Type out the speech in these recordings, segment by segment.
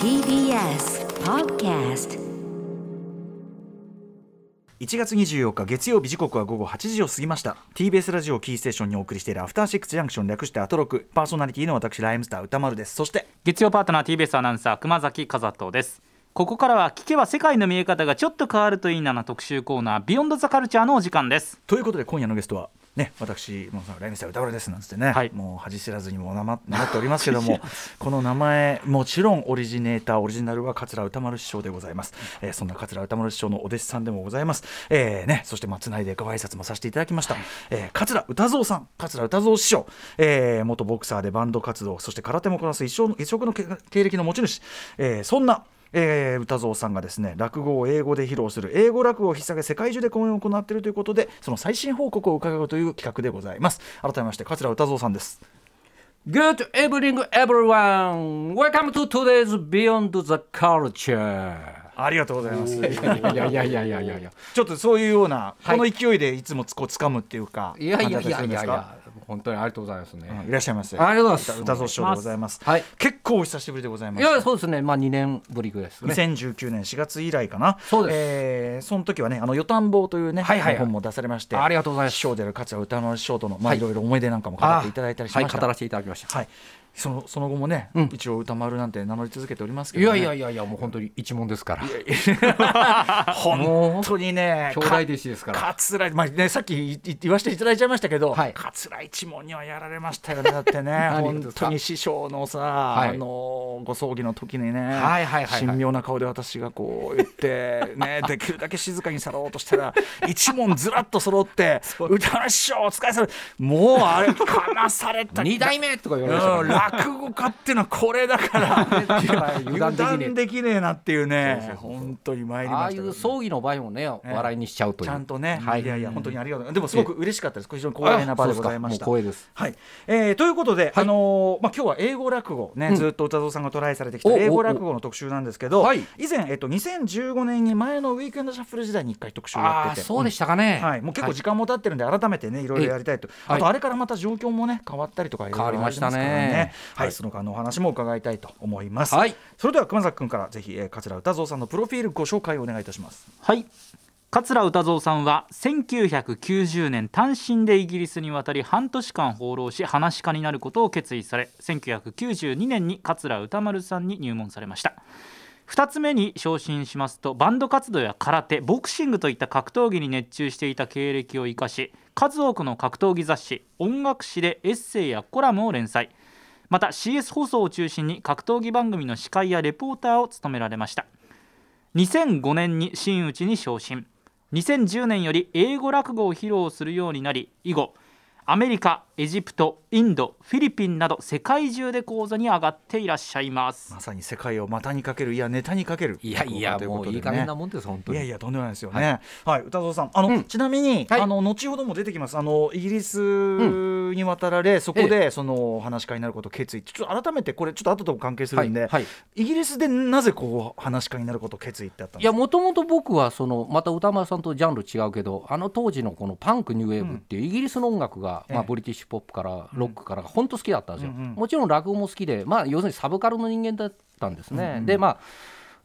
TBS Podcast. 1月24日月曜日時刻は午後8時を過ぎました。TBS ラジオキーステーションにお送りしているアフターシックスジャンクション略してアトロク。パーソナリティの私ライムスター歌丸です。そして月曜パートナー TBS アナウンサー熊崎和人です。ここからは聞けば世界の見え方がちょっと変わるといいなな特集コーナービヨンドザカルチャーのお時間です。ということで今夜のゲストはね、私、もうライムスター歌丸ですなんつってね、はいもう恥知らずにも名前 名乗っておりますけども、この名前、もちろんオリジネーター、オリジナルは桂歌丸師匠でございます。えーそんな桂歌丸師匠のお弟子さんでもございます。えーね、そしてまあつないでご挨拶もさせていただきました。えー桂歌蔵さん、桂歌蔵師匠、えー元ボクサーでバンド活動、そして空手もこなす一生の一色のけ経歴の持ち主、えーそんなえー歌蔵さんがですね落語を英語で披露する英語落語を引っ提げ世界中で公演を行っているということでその最新報告を伺うという企画でございます改めまして桂歌蔵さんです Good evening, everyone. Welcome to today's Beyond the Culture. ありがとうございますいやいやいやいやいやいや。ちょっとそういうようなはいこの勢いでいつもつこう掴むっていうかいやいやいやいやいや。本当にありがとうございますね。うんいらっしゃいませ。ありがとうございます。歌蔵師匠でございます。はい。結構お久しぶりでございますいやそうですね。まあ2年ぶりぐらいですね。2019年4月以来かな。そうです。えーその時はね「あの予探坊」というね、はいはいはい。本も出されましてありがとうございます。師匠である桂歌丸師匠との、まあ、はい。いろいろ思い出なんかも語っていただいたりしました、はい、語らせていただきました。はい、そのその後もね、うん。一応歌丸なんて名乗り続けておりますけいど、ね、やいやいやいやもう本当に一問ですから。本当にね 兄弟弟子ですから。桂まあねさっき言わせていただいちゃいましたけど、はい。桂一門にはやられましたよねだってね。本当に師匠のさ、はい。あのご葬儀の時にね、はいはい神妙な顔で私がこう言ってねできるだけ静かに去ろうとしたら一門ずらっと揃って「歌丸師匠お疲れ様。もうあれかまされた。二代目とか言われましたね。落語家っていうのはこれだから油 油断できねえ。断できねえなっていうね。本当に参りああいましたけどう葬儀の場合もね、笑いにしちゃうという。ちゃんとね、はい。い、やいや本当にありがとう。でもすごく嬉しかったです。非常に光栄な場でございました。光栄です。はい、えーということで、はい。あのーまあ今日は英語落語ね、うん。ずっと歌蔵さんがトライされてきた英語落語の特集なんですけど、はい。以前えっと2015年に前のウィークエンドシャッフル時代に一回特集をやああ、ってて。そうでしたかね。はい、もう結構時間も経ってるんで改めてねいろいろやりたいと、はい。あとあれからまた状況もね変わったりとかいろいろ変わりましたねはい。その間のお話も伺いたいと思います、はい。それでは熊崎君からぜひ、えー、桂歌蔵さんのプロフィールご紹介をお願いいたします。はい。桂歌蔵さんは1990年単身でイギリスに渡り半年間放浪し話し家になることを決意され1992年に桂歌丸さんに入門されました。2つ目に昇進しますとバンド活動や空手ボクシングといった格闘技に熱中していた経歴を生かし数多くの格闘技雑誌音楽誌でエッセイやコラムを連載また CS 放送を中心に格闘技番組の司会やレポーターを務められました。2005年に真打ちに昇進。2010年より英語落語を披露するようになり以後アメリカエジプトインドフィリピンなど世界中で講座に上がっていらっしゃいますまさに世界を股にかけるいやネタにかけるいやいや、もういい加減なもんです、本当に。いやいやとんでもないですよね。はい、歌蔵さん、あの、うんちなみに、はいあの後ほども出てきます。あのイギリスに渡られ、そこで、そのお話し家になることを決意。ちょっと改めてこれちょっと後とも関係するんで、はいはいイギリスでなぜこう噺家になることを決意ってあったんいやですか？もともと僕はそのまた歌丸さんとジャンル違うけどあの当時のこのパンクニューウェーブっていうイギリスの音楽が、まあ、ええブリティッシュポップからロックから本当好きだったんですよ、うんうん。もちろん落語も好きで、まあ、要するにサブカルの人間だったんですね、でまあ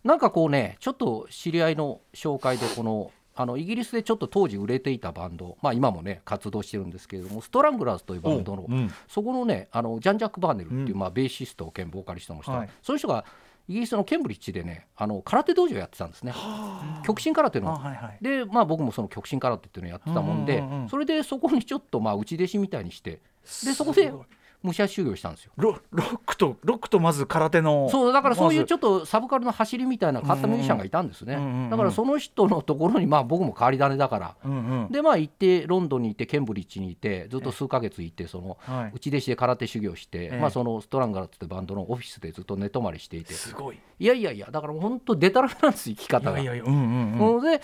なんかこうねちょっと知り合いの紹介でこのあのイギリスでちょっと当時売れていたバンド、まあ、今もね活動してるんですけれどもストラングラーズというバンドの、おうん。そこのねあのジャン・ジャック・バーネルっていう、うん。まあ、ベーシスト兼ボーカリストの人、はい。そういう人がイギリスのケンブリッジでねあの空手道場やってたんですね極真空手あの。はいはい。でまあ僕もその極真空手っていうのをやってたもんで、うんうんうんうんそれでそこにちょっとまあ内弟子みたいにしてでそこで武者修行したんですよ。ロロックとロックとまず空手のそうだからそういうちょっとサブカルの走りみたいな変わったミュージシャンがいたんですね、うんうんうんだからその人のところにまあ僕も変わり種だから、うんうんでまあ行ってロンドンに行ってケンブリッジにいてずっと数ヶ月行ってそのはい内弟子で空手修行して、ええまあそのストランガーってバンドのオフィスでずっと寝泊まりしていてすごい。いやいやいやだから本当デタラメなんです生きい方が。やいやいやうんうんうん。ので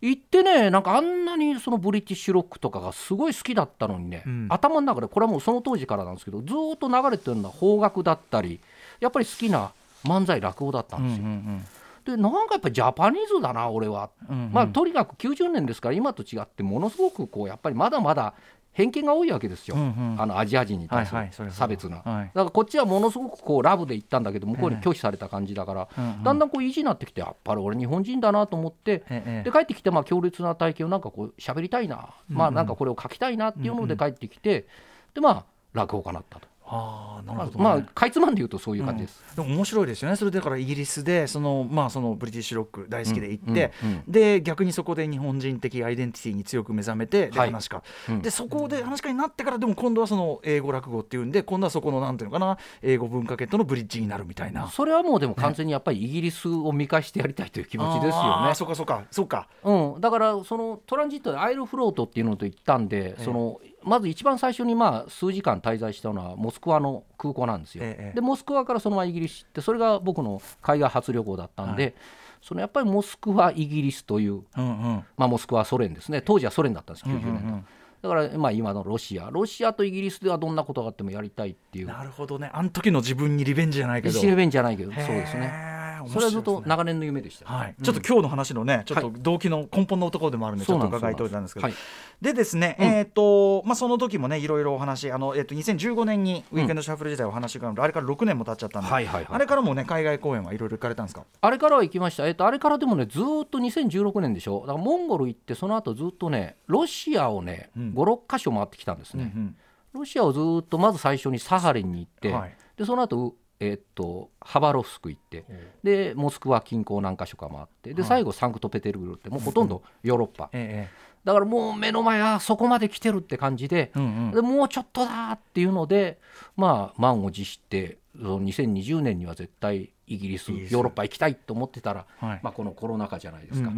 行ってねなんかあんなにそのブリティッシュロックとかがすごい好きだったのにね、うん頭の中でこれはもうその当時からなんですけどずーっと流れてるのは邦楽だったりやっぱり好きな漫才落語だったうんんですよ。うんでなんかやっぱりジャパニーズだな俺は、うんうん。まあとにかく90年ですから今と違ってものすごくこうやっぱりまだまだ偏見が多いわけですよ、うんうん。あのアジア人に対する差別が。はい。だからこっちはものすごくこうラブで行ったんだけど向こうに拒否された感じだから、うんうん。だんだんこう意地になってきてやっぱり俺日本人だなと思って、ええ。で帰ってきてまあ強烈な体験をなんかこう喋りたいな、まあなんかこれを書きたいなっていうので帰ってきて、でまあ落語家になったと。ああなるほど、ね、まあかいつまんで言うとそういう感じです。でも面白いですよねそれだからイギリスでそのまあそのブリティッシュロック大好きで行って、うんうんで逆にそこで日本人的アイデンティティに強く目覚めてではい話し家、うんでそこで話し家になってからでも今度はその英語落語っていうんで今度はそこのなんていうのかな英語文化圏とのブリッジになるみたいな。それはもうでも完全にやっぱりイギリスを見返してやりたいという気持ちですよね。そうかそうかそうか。うん、だからそのトランジットでアイルフロートっていうのと行ったんで、そのまず一番最初にまあ数時間滞在したのはモスクワの空港なんですよ。ええでモスクワからそのままイギリス行ってそれが僕の海外初旅行だったんで、そのやっぱりモスクワイギリスという、うんうん。まあ、モスクワはソ連ですね。当時はソ連だったんです90年代、うんうん。うんだからまあ今のロシア。ロシアとイギリスではどんなことがあってもやりたいっていう。なるほどね。あの時の自分にリベンジじゃないけど。シレベンじゃないけど。そうですね面それはずっと長年の夢でした、はい、ちょっと今日の話のね、ちょっと動機の根本のところでもあるんで、ちょっと伺いといたんですけど、はい。でですね、えっ、と、まあ、その時もね、いろいろお話、あの、えっ、と、2015年にウィークエンドシャッフル時代お話があるので、あれから6年も経っちゃったんで、はいはいはい。あれからもね、海外公演はいろいろ行かれたんですか？あれからは行きました、えっと、あれからでもね、ずーっと2016年でしょ、だからモンゴル行って、その後ずっとね、ロシアをね、うん。5、6箇所回ってきたんですね、うん。ロシアをずーっとまず最初にサハリンに行って、はい。でその後えっとハバロフスク行って、でモスクワ近郊何箇所か回って、ではい。最後、サンクトペテルブルクって、もうほとんどヨーロッパ、えだからもう目の前はそこまで来てるって感じで、でもうちょっとだっていうので、まあ、満を持して、その2020年には絶対イギリス、ヨーロッパ行きたいと思ってたら、はい。まあ、このコロナ禍じゃないですか。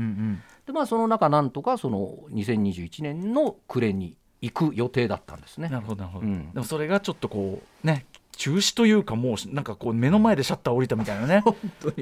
でまあ、その中、なんとかその2021年の暮れに行く予定だったんですね。なるほどなるほど、うん。でもそれがちょっとこうね中止というかもうなんかこう目の前でシャッター降りたみたいなね。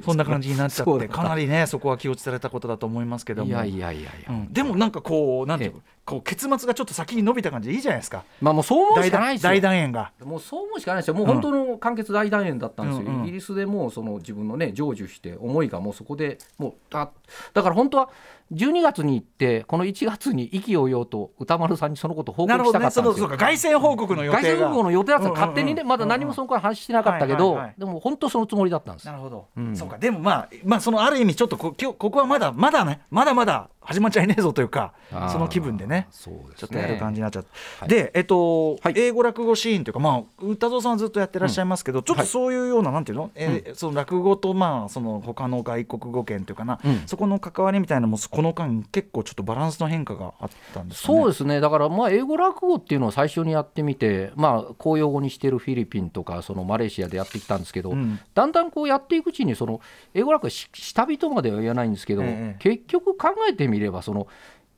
そんな感じになっちゃってかなりねそこは気をつされたことだと思いますけども。いやいやいやいや、うん。でもなんかこうなんていうこう結末がちょっと先に伸びた感じでいいじゃないですか。まあもうそう思う大しかないですよ。大団円が。もうそう思うしかないですよ。もう本当の完結大団円だったんですよ、うんうん。イギリスでもうその自分のね成就して思いがもうそこでもうあだから本当は12月に行ってこの1月に意気揚々と歌丸さんにそのことを報告したかったんですよ。か。凱旋報告の予定が。外線報告の予定だったら勝手にね、うんうんうん。まだ何もその頃話してなかったけど、はいはいはい。でも本当そのつもりだったんです。なるほど、うん。そうか。でもまあまあそのある意味ちょっとこここはまだまだね。まだまだ始まっちゃいねえぞというかその気分でねね。ちょっとやる感じになっちゃって、はい。でえっと、はい。英語落語シーンというかまあ歌蔵さんはずっとやってらっしゃいますけど、ちょっとはいそういうようななんていうの、えーその落語とまあその他の外国語圏というかな、うん。そこの関わりみたいなのもこの間結構ちょっとバランスの変化があったんですかね。そうですね。だからまあ英語落語っていうのを最初にやってみてまあ公用語にしてるフィリピンとかそのマレーシアでやってきたんですけど、うん。だんだんこうやっていくうちにその英語落語下人までは言わないんですけど、ええ。結局考えてみればその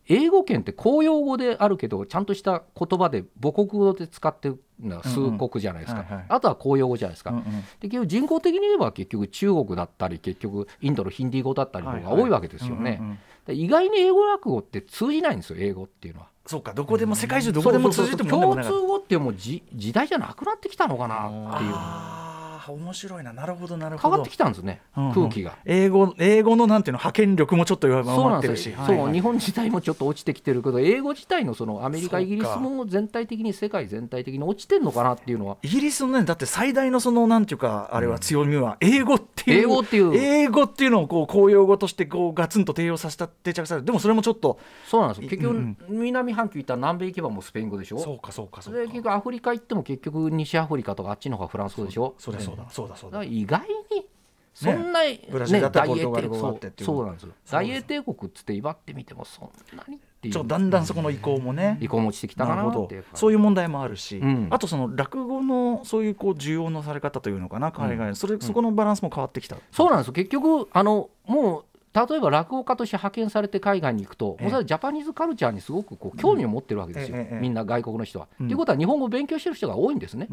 英語圏って公用語であるけどちゃんとした言葉で母国語で使ってるのは数国じゃないですか、あとは公用語じゃないですか、うんうん。で結局人口的に言えば結局中国だったり結局インドのヒンディー語だったりの方が多いわけですよね。意外に英語落語って通じないんですよ英語っていうのは。そうかどこでも世界中どこでも通じても共通語ってもうじ時代じゃなくなってきたのかなっていう面白いな。なるほどなるほど。変わってきたんですね、うんうん。空気が。英語英語のなんていうの派遣力もちょっと弱そうなまってるし、そう日本自体もちょっと落ちてきてるけど英語自体のそのアメリカイギリスも全体的に世界全体的に落ちてるのかなっていうのは。イギリスのねだって最大のそのなんていうかあれは強みは英語っていう、英語っていう。英語っていうのをこう公用語としてこうガツンと定用させた定着される。でもそれもちょっとそうなんですよ。結局、うん南半球行ったら南米行けばもうスペイン語でしょ。そうかそうかそうか。で結局アフリカ行っても結局西アフリカとかあっちの方がフランス語でしょ。そうだそうだ。そうだそうだ。意外にそんな、ねブラジルだったら大英ポルトガル語があそうってっていう。そうなんですよ。そう大英帝国っつって威張ってみてもそんなにっていう。ちょっとだんだんそこの移行もね、離婚も落ちてきたかなっていうかそういう問題もあるし、うん。あとその落語のそういうこう需要のされ方というのかな海外、それそこのバランスも変わってきた、そうなんですよ。結局あのもう例えば落語家として派遣されて海外に行くと、ええ。もうそれはジャパニーズカルチャーにすごくこう興味を持ってるわけですよ、みんな外国の人は。と、うん。いうことは日本語を勉強してる人が多いんですね。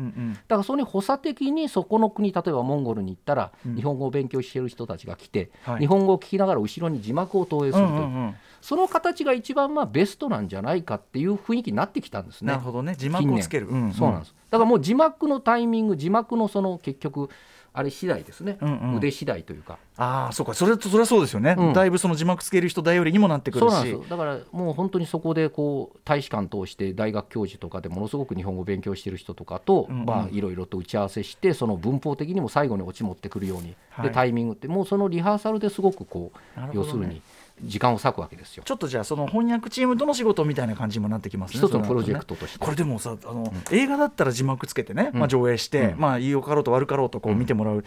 だからそれに補佐的にそこの国例えばモンゴルに行ったら、うん。日本語を勉強してる人たちが来て、はい。日本語を聞きながら後ろに字幕を投影するという、その形が一番まあベストなんじゃないかっていう雰囲気になってきたんですね。なるほどね。字幕をつける、そうなんですす。だからもう字幕のタイミング字幕のその結局あれ次第ですね、うんうん。腕次第というか。ああそうか。それとそれはそうですよね、うん。だいぶその字幕つける人頼りにもなってくるし。そうなんですよ。だからもう本当にそこでこう大使館通して大学教授とかでものすごく日本語を勉強してる人とかと、うんうん。まあいろいろと打ち合わせしてその文法的にも最後にオチ持ってくるように、はい。でタイミングってもうそのリハーサルですごくこう、ね。要するに時間を割くわけですよ。ちょっとじゃあその翻訳チームとの仕事みたいな感じにもなってきますね。一つのプロジェクトトとして。これでもさあの、映画だったら字幕つけてね、うん。まあ、上映して、うん。まあいいよかろうと悪かろうとこううん。見てもらう、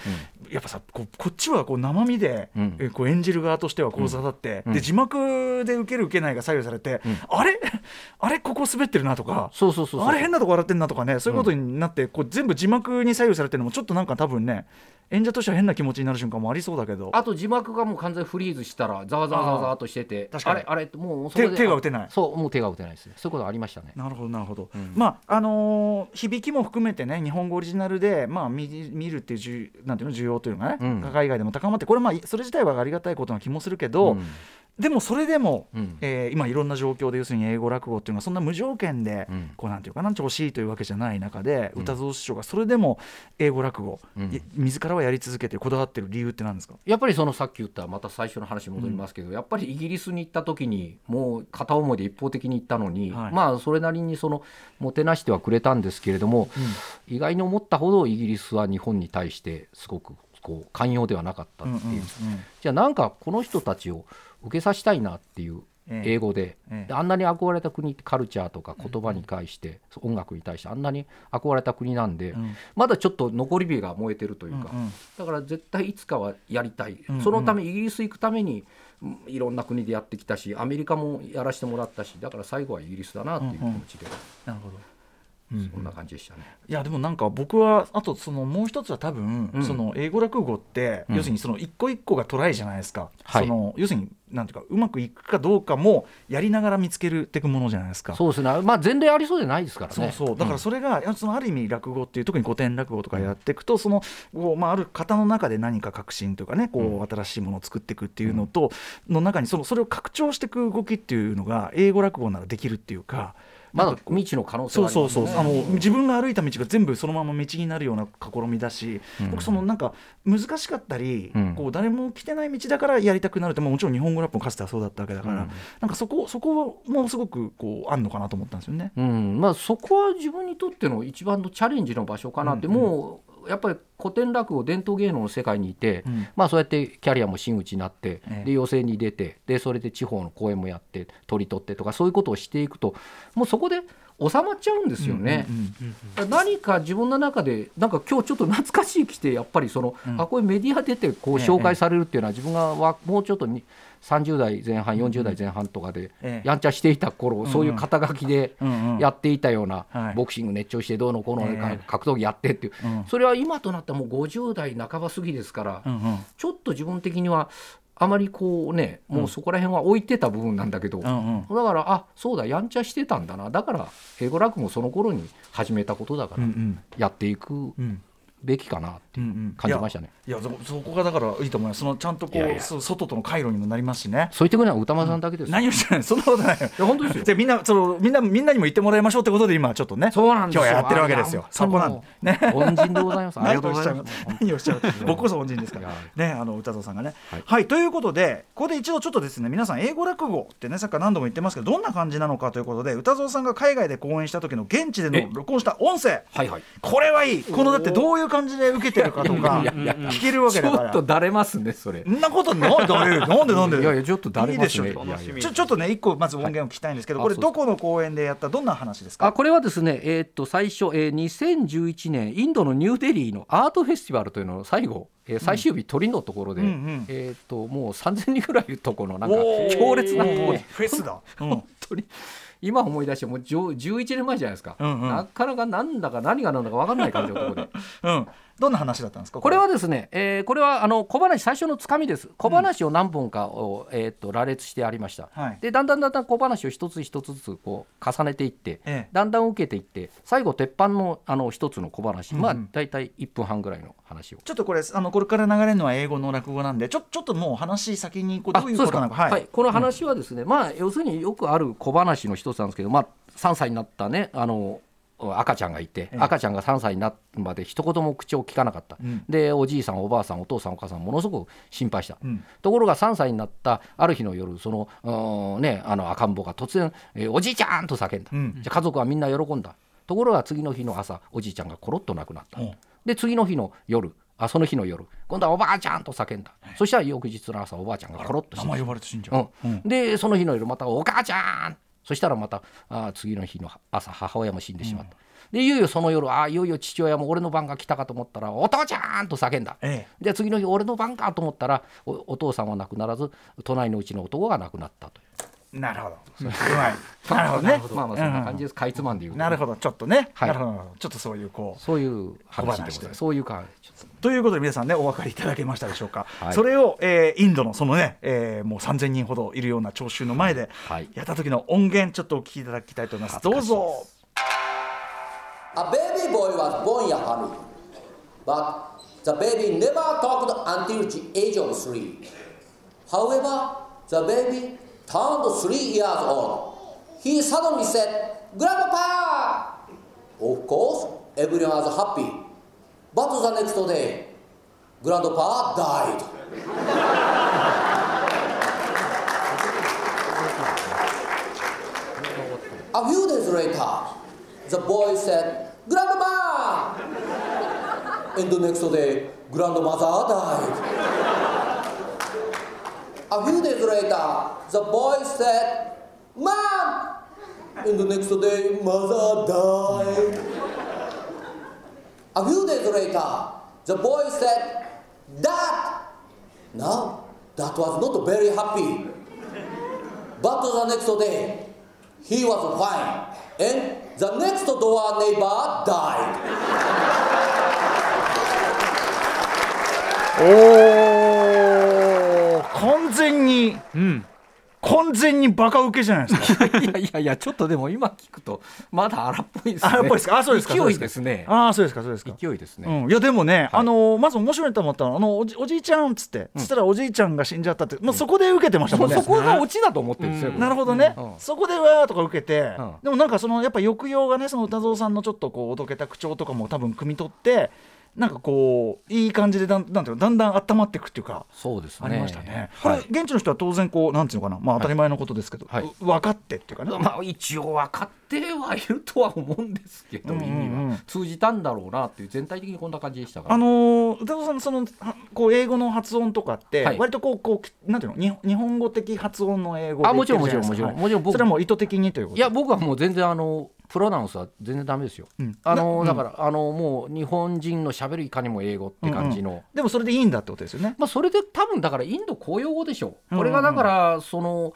やっぱさこうこっちはこう生身で、うん。えこう演じる側としては講座だって、うん。で字幕で受ける受けないが左右されて、うん。あれ？あれここ滑ってるなとか。そうそうそうそうあれ変なとこ笑ってんなとかねそういうことになって、こう全部字幕に左右されてるのもちょっとなんか多分ね演者としては変な気持ちになる瞬間もありそうだけど。あと字幕がもう完全フリーズしたらざわざわざわざわっとしてて確かにあれあれもう手手が打てないそうもう手が打てないですねそういうことありましたねなるほどなるほど、うんまああのー響きも含めてね日本語オリジナルで、まあ、見見るっていうじゅなんていうの需要というのがね、うん。海外でも高まってこれまあそれ自体はありがたいことな気もするけど、うん。でもそれでも、うん。えー今いろんな状況で要するに英語落語っていうのはそんな無条件で、うん。こうなんていうかな調子いいというわけじゃない中で、うん。歌蔵師匠がそれでも英語落語、うん。い自らはやり続けてこだわってる理由って何ですか？やっぱりそのさっき言ったまた最初の話に戻りますけど、やっぱりイギリスに行った時にもう片思いで一方的に行ったのに、はい。まあそれなりにそのもてなしてはくれたんですけれども、意外に思ったほどイギリスは日本に対してすごくこう寛容ではなかったっていう、うんうんうん。じゃあなんかこの人たちを受けさせたいなっていうええ。英語で,、ええ。であんなに憧れた国カルチャーとか言葉に対して、音楽に対してあんなに憧れた国なんで、うん。まだちょっと残り火が燃えてるというか、うんうん。だから絶対いつかはやりたい、うんうん。そのためイギリス行くためにうんいろんな国でやってきたしアメリカもやらせてもらったしだから最後はイギリスだなっていう気持ちで、なるほどそんな感じでしたね。いやでもなんか僕はあとそのもう一つは多分、うん。その英語落語って、うん。要するにその一個一個がトライじゃないですか、はい。その要するになんていうかうまくいくかどうかもやりながら見つけるっていくものじゃないですか。そうですね。まあ前例ありそうでないですからね。そうそう。だからそれが、そのある意味落語っていう特に古典落語とかやっていくとそのこう、まあ、ある方の中で何か革新というかねこう、うん。新しいものを作っていくっていうのと、の中にそのそれを拡張していく動きっていうのが英語落語ならできるっていうか。まだなんかこう未知の可能性そうはありますね。そうそう、あの自分が歩いた道が全部そのまま道になるような試みだし、うん。僕そのなんか難しかったり、うん。こう誰も来てない道だからやりたくなるって、まあもちろん日本語ラップもかつてはそうだったわけだから、うん。なんかそこそこもすごくこうあんのかなと思ったんですよね。うん。まあ、そこは自分にとっての一番のチャレンジの場所かなって、もうやっぱり古典落語伝統芸能の世界にいて、うん。まあ、そうやってキャリアも真打ちになって、ええ。で養成に出てでそれで地方の公演もやって取り取ってとかそういうことをしていくともうそこで収まっちゃうんですよね。うんうん何か自分の中でなんか今日ちょっと懐かしい来てやっぱりその、うん。あこういうメディア出てこうええ紹介されるっていうのは自分がわもうちょっとに30代前半40代前半とかでええ。やんちゃしていた頃、うんそういう肩書きでうんうん。やっていたような、はい。ボクシング熱中してどうのこうの、ええ。格闘技やってっていう、うん。それは今となってはもう50代半ば過ぎですから、うんうん。ちょっと自分的にはあまりこうねもうそこら辺は置いてた部分なんだけど、うんうん。だからあそうだやんちゃしてたんだな。だから英語落語その頃に始めたことだから、やっていくうんべきかなって感じましたね。いやそそこがだからいいと思います。そのちゃんとこう外との回路にもなりますしね。そう言ってくれるのは歌丸さんだけですよ。何をしてないそんなことないよ。いや本当ですよ。じゃあみんなそのみんなみんなにも言ってもらいましょうってことで今ちょっとね。そうなんですよ。今日はやってるわけですよ。あそこなんもね。う恩人でございます。ありがとうございます。何をしゃる 僕こそ恩人ですから。ねあの歌蔵さんがね。はい。はい、ということでここで一度ちょっとですね皆さん英語落語ってねさっき何度も言ってますけどどんな感じなのかということで歌蔵さんが海外で講演した時の現地でのえ？録音した音声。はいはい。これはいい。このだってどういう感じで受けてるかとか聞けるわけちだから。ょっとだれますねそれ。そんなことなんでだれる？なんでなんでいやいやちょっとだれますね。ちょ。ちょっとね一個まず音源を聞きたいんですけど、これどこの公演でやったどんな話ですか？あこれはですね、えーっと最初、えー2011年インドのニューデリーのアートフェスティバルというのを最後、えー最終日鳥のところで、えーっともう3000人ぐらいいるところのなんか強烈なところでフェスだ、うん。本当に今思い出してもう10 11年前じゃないですか、うんうん。なかなかなんだか何が何だか分かんない感じのところで。うん、どんな話だったんですか？これはですね、えーこれはあの小話最初のつかみです。小話を何本かを、えーっと羅列してありました、はい。でだんだんだんだん小話を一つ一つずつこう重ねていって、ええ。だんだん受けていって最後鉄板のあの一つの小話、うんうん。まあ大体1分半ぐらいの話を。ちょっとこれあのこれから流れるのは英語の落語なんでちょちょっともう話先にこうあどういうことなのか。そうですはい。この話はですね、まあ要するによくある小話の一つなんですけど、まあ、3歳になったねあの赤ちゃんがいて、ええ。赤ちゃんが3歳になるまで一言も口を聞かなかった、うん。でおじいさんおばあさんお父さんお母さんものすごく心配した、うん。ところが3歳になったある日の夜そのねあの赤ん坊が突然、えーおじいちゃん!」と叫んだ、うん。じゃあ家族はみんな喜んだ。ところが次の日の朝おじいちゃんがコロッと亡くなった、うん。で次の日の夜あその日の夜今度はおばあちゃんと叫んだ、そしたら翌日の朝おばあちゃんがコロッと死んじゃう、うん。でその日の夜また「お母ちゃん!」そしたらまたあ次の日の朝母親も死んでしまった、でいよいよその夜ああいよいよ父親も俺の番が来たかと思ったら「お父ちゃん!」と叫んだ、えで次の日俺の番かと思ったらおお父さんは亡くならず隣のうちの男が亡くなったという。えなるほど。う。まい。なるほどね。まあまあそんな感じです、かいつまんで言うとなるほど。ちょっとね、はい。なるほど。なるほどちょっとそういうこうそういう話でございます。そういう感じ。ということで皆さんねお分かりいただけましたでしょうか、はい。それを、えーインドのそのね、えーもう3000人ほどいるような聴衆の前ではい。やった時の音源ちょっとお聞きいただきたいと思います。どうぞ。A baby boy was born in a family, but the baby never talked until the age of three. However, the baby turned three years old. He suddenly said, Grandpa! Of course, everyone was happy. But the next day, Grandpa died. A few days later, the boy said, Grandma! And the next day, grandmother died. A few days later, the boy said, Mom! In the next day, mother died. A few days later, the boy said, Dad! Now, that was not very happy. But the next day, he was fine. And the next door neighbor died. oh. にうん完全にバカ受けじゃないですか。いやいやいやちょっとでも今聞くとまだ荒っぽいですね。荒っぽいですか？あそうですか勢いですね。ああそうですかそうですか。勢いですね、うん、いやでもね、はい。あのまず面白いと思ったのはあのおじおじいちゃんっつって、そしたらおじいちゃんが死んじゃったって、まあ、そこで受けてましたもんね。そこがオチだと思ってるんですよ、なるほどね、うん。そこでわーとか受けて、うん。でもなんかそのやっぱ抑揚がねその歌蔵さんのちょっとこうおどけた口調とかも多分汲み取ってなんかこういい感じでだんなんていうのだんだん温まっていくっていうか。そうですね。ありましたね。はい。これ現地の人は当然こうなんていうのかな、まあ当たり前のことですけど、はい。う分かってっていうかね。まあ一応分かってはいるとは思うんですけど、うんうんうん。意味は。通じたんだろうなっていう全体的にこんな感じでしたから。あのー歌蔵さんのそのはこう英語の発音とかって、はい。割とこうこうなんていうの日本日本語的発音の英語であもちろんもちろんもちろん。もちろん僕それはもう意図的にということ？いや僕はもう全然あのプロナウンスは全然ダメですよ、うん。あのなだから、あのもう日本人のしゃべるいかにも英語って感じの、でもそれでいいんだってことですよね。まあ、それで多分だからインド公用語でしょう。んうんうん。これがだからその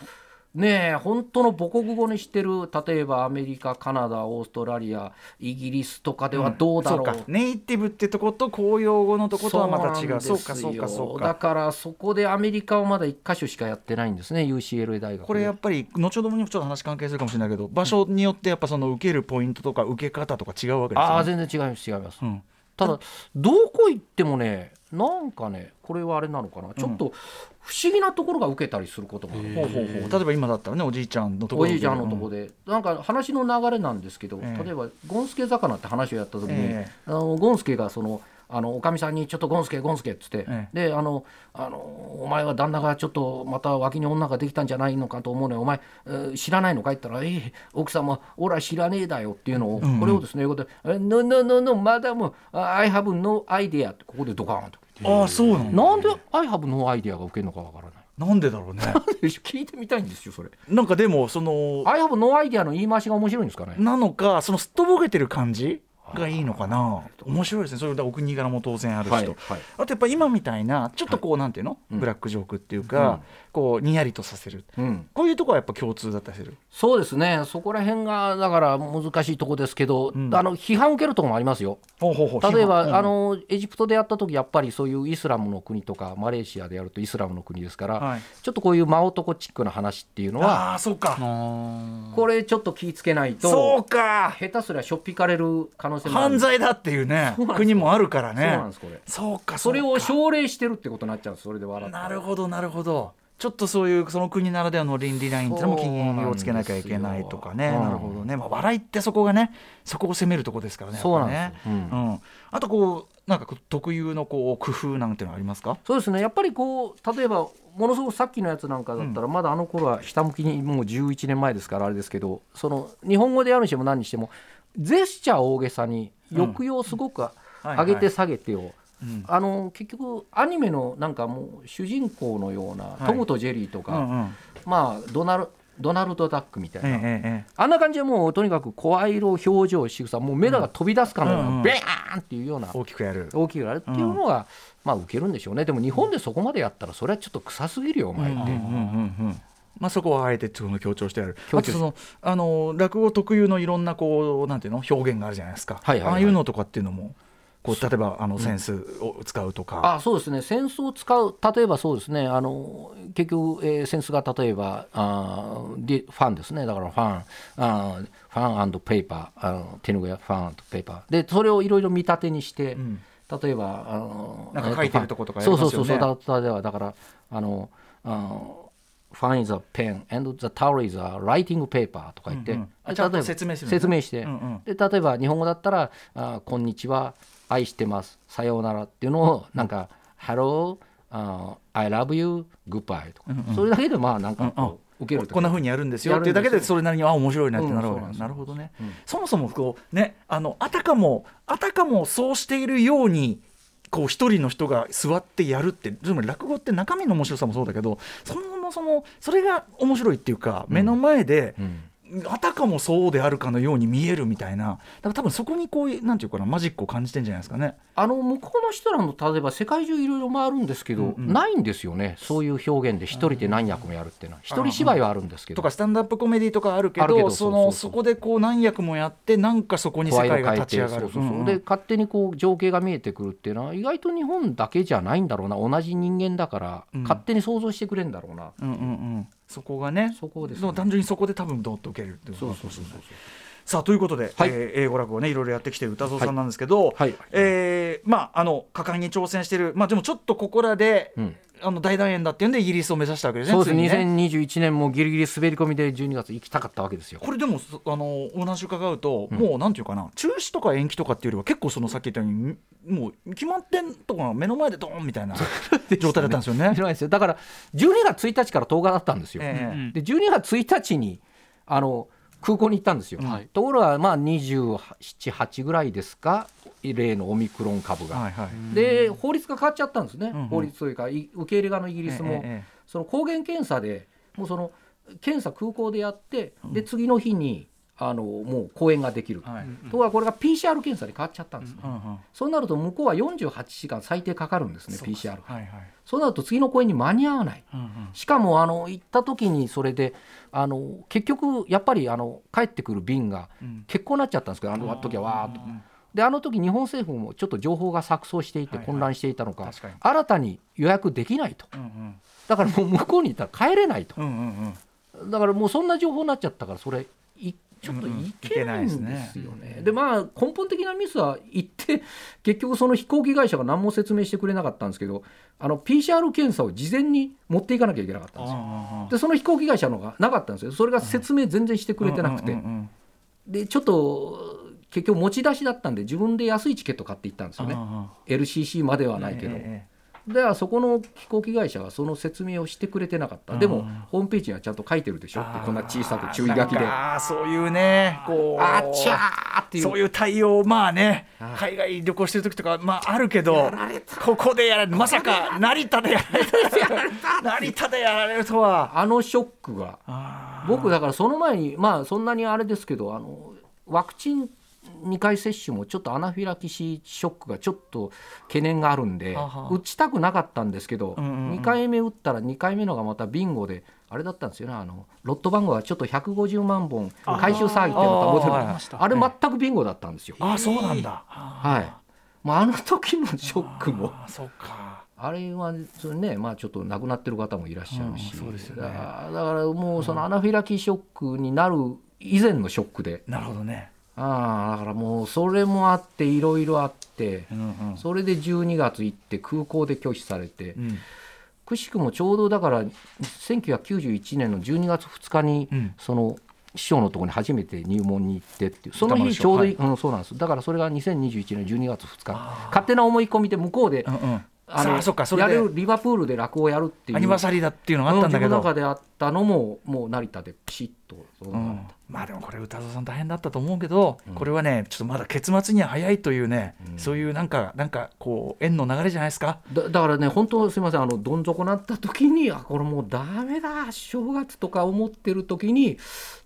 ねえ本当の母国語にしてる例えばアメリカカナダオーストラリアイギリスとかではどうだろう、そうか。ネイティブってとこと公用語のとことはまた違う。そうかそうかそうだかからそこでアメリカはまだ1箇所しかやってないんですね UCLA 大学でこれやっぱり後ほどもちょっと話関係するかもしれないけど場所によってやっぱその受けるポイントとか受け方とか違うわけですよね。ああ全然違います違います、うん。ただどこ行ってもねなんかねこれはあれなのかな、ちょっと不思議なところが受けたりすることがある、ほうほうほう。例えば今だったらねおじいちゃんのところおじいちゃんのところで、なんか話の流れなんですけど、ええ。例えばゴンスケ魚って話をやった時に、ええ。あのゴンスケがそのあのおかみさんにちょっとゴンスケゴンスケっつって、えであのあのお前は旦那がちょっとまた脇に女ができたんじゃないのかと思うのよ。お前、えー知らないのか言ったら「ええ奥様俺は知らねえだよ」っていうのを、これをですね英語で「No no no no madam I have no idea」ってここでドカーンと。ああそうなの？なんで「I have no idea」が受けるのかわからない？なんでだろうね。聞いてみたいんですよそれ。なんかでもその「I have no idea」の言い回しが面白いんですかね？なのかそのすっとぼけてる感じ？がいいのかな？面白いですね。それでお国柄も当然あるしと、あとやっぱ今みたいなちょっとこう、なんていうの、ブラックジョークっていうか、うんこうにやりとさせる。うん。こういうとこはやっぱ共通だったりする？そうですね。そこら辺がだから難しいとこですけど、ん。あの批判を受けるところもありますよ。例えば、うん。あのエジプトでやった時やっぱりそういうイスラムの国とかマレーシアでやるとイスラムの国ですから、はい。ちょっとこういう真男チックな話っていうのはああそうか。あこれちょっと気ぃつけないとそうか。下手すりゃしょっぴかれる可能性もある。犯罪だっていうね国もあるからそうなんねですこれ。そうかそれを奨励してるってことになっちゃうんですそれで笑ってなるほどなるほどちょっとそういうその国ならではの倫理ラインってのも気をつけなきゃいけないとかね。うんなるほどね、まあ、笑いってそこがねそこを攻めるとこですからねそうなんねですよ。うん。うんあとこうなんか特有のこう工夫なんていうのはありますか？そうですね。やっぱりこう例えばものすごくさっきのやつなんかだったら、まだあの頃はひたむきにもう11年前ですからあれですけどその日本語でやるにしても何にしてもジェスチャー大げさに抑揚すごくはい。上げて下げてを、うん。あの結局アニメのなんかもう主人公のような、い。トムとジェリーとか、うんうん。まあドナルドナルド・ダックみたいな、ええええ。あんな感じでもうとにかく声色表情仕草もう目が飛び出すかのような、うんうん。ベーンっていうような大きくやる。大きくやるっていうのが、まあ受けるんでしょうね。でも日本でそこまでやったらそれはちょっと臭すぎるよお前って、うんうんうん。うんまあ、そこはあえてその強調してある。あとそのあの落語特有のいろんなこうなんていうの？表現があるじゃないですか、はいはいはい。ああいうのとかっていうのもこう例えばあのセンスを使うとか、あそうですね。扇子を使う例えばそうですね。あの結局、えー、扇子が例えばあーでファンですね。だからファンあーファンペーパー。あの手ぬぐいファンペーパー。でそれをいろいろ見立てにして、ん。例えばあのなんか書いてるとことかやそうりますよね。そうそうそうだ例えばだからあのあの Fun is a pen and the towel is a writing paper とか言って、うんうん例えば説明するのね。説明して、うんうん。で例えば日本語だったら「あこんにちは愛してます。さようなら」っていうのをなんか「Hello、あ I love you goodbye」とか、それだけでまあなんかこう受けるとこんなふうにやるんですよっていうだけでそれなりにあ面白いなってなるわけだうんなるほどね、うん。そもそもこうねあのあたかもあたかもそうしているようにこう一人の人が座ってやるってつまり落語って中身の面白さもそうだけどそもそもそのそれが面白いっていうか目の前で、うんあたかもそうであるかのように見えるみたいな。だから多分そこにこういうなんていうかなマジックを感じてんじゃないですかね。あの向こうの人らの例えば世界中いろいろ回るんですけど、うんうん。ないんですよね。そういう表現で一人で何役もやるっていうのは。一人芝居はあるんですけど。とかスタンダップコメディとかあるけどそこでこう何役もやってなんかそこに世界が立ち上がる。そうそうそう。うんうん。で勝手にこう情景が見えてくるっていうのは意外と日本だけじゃないんだろうな。同じ人間だから、うん。勝手に想像してくれるんだろうな。うんうんうん、そこがねそこですね。単純にそこで多分ドッと受けるっていうそうそうそうそうさあということで、はい。えー英語落語をねいろいろやってきてる歌蔵さんなんですけど、はい。えーまああの果敢に挑戦してるまあでもちょっとここらで、うん。あの大団円だっていうんでイギリスを目指したわけですねそうですね。2021年もギリギリ滑り込みで12月行きたかったわけですよ。これでもそあのお話伺うと、うん。もうなんていうかな中止とか延期とかっていうよりは結構そのさっき言ったようにもう決まってんとか目の前でドーンみたいな 状態だったんですよね。知らないですよ。だから12月1日から10日だったんですよ、ええ。うんで12月1日にあの空港に行ったんですよ、はい。ところがまあ278ぐらいですか？例のオミクロン株が、はいはい。で法律が変わっちゃったんですね、うんうん。法律というかい受け入れ側のイギリスも、えええその抗原検査でもうその検査空港でやって、で次の日にあのもう講演ができる、えはい。ところがこれが PCR 検査で変わっちゃったんですね、うんうんそうなると向こうは48時間最低かかるんですね PCR がはいはい。そうなると次の講演に間に合わない。うんうん。しかもあの行った時にそれであの結局やっぱりあの帰ってくる便がうん。欠航になっちゃったんですけどあの時はわーっと。うん。であの時日本政府もちょっと情報が錯綜していてはいはい。混乱していたのか,、確かに。新たに予約できないと。うんうん。だからもう向こうに行ったら帰れないと。うんうんうん。だからもうそんな情報になっちゃったからそれいちょっといけないんですよね。でまあ根本的なミスは言って 結局その飛行機会社が何も説明してくれなかったんですけどあの PCR 検査を事前に持っていかなきゃいけなかったんですよ。でその飛行機会社のがなかったんですよ。それが説明全然してくれてなくて、でちょっと結局持ち出しだったんで自分で安いチケット買って行ったんですよね、LCC まではないけど、えではそこの飛行機会社はその説明をしてくれてなかった、でもうんホームページにはちゃんと書いてるでしょってえこんな小さく注意書きで。なんかそういうねこうあっちゃーっていう。そういう対応まあねはい。海外旅行してる時とかまああるけどここでやられまさか成田でやられた 成田でやられるとは。あのショックが。僕だからその前にまあそんなにあれですけどあのワクチン2回接種もちょっとアナフィラキシーショックがちょっと懸念があるんで打ちたくなかったんですけどうんうんうん。2回目打ったら2回目のがまたビンゴであれだったんですよね。あのロット番号がちょっと150万本回収騒ぎっていうのがモデルあれ全くビンゴだったんですよ。あーそうなんだ。はい。まあ、あの時のショックも。あーそうか。あれはそれねまあちょっと亡くなってる方もいらっしゃるし、うんそうですよね。だからだからもうそのアナフィラキシーショックになる以前のショックで。なるほどねああだからもうそれもあっていろいろあってうんうん。それで12月行って空港で拒否されてうん。くしくもちょうどだから1991年の12月2日に、うん。その師匠のところに初めて入門に行ってっていうその日ちょうどいい、うん、そうなんです。だからそれが2021年12月2日。勝手な思い込みで向こうであさあそっかそれで。やるリバプールで落語をやるっていう。アニバーサリーだっていうのがあったんだけど。自分の中であったのももう成田でピシッとそううなっん。まあでもこれ歌蔵さん大変だったと思うけど、うん。これはねちょっとまだ結末には早いというね、うん。そういうなんかなんかこう縁の流れじゃないですか。だだからね本当すみませんあのどん底なった時にあこれもうダメだ正月とか思ってる時に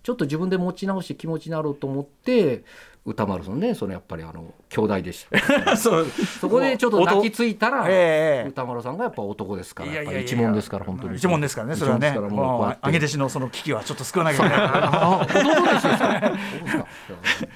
ちょっと自分で持ち直して気持ちになろうと思って歌丸さんねそのやっぱりあの兄弟でした。そう。そこでちょっと泣きついたら、ええ歌丸さんがやっぱ男ですから一門ですから本当に。一問ですからねそれはね。もう上げ弟子のその危機はちょっと少ないけないあ弟弟子ですかそうですか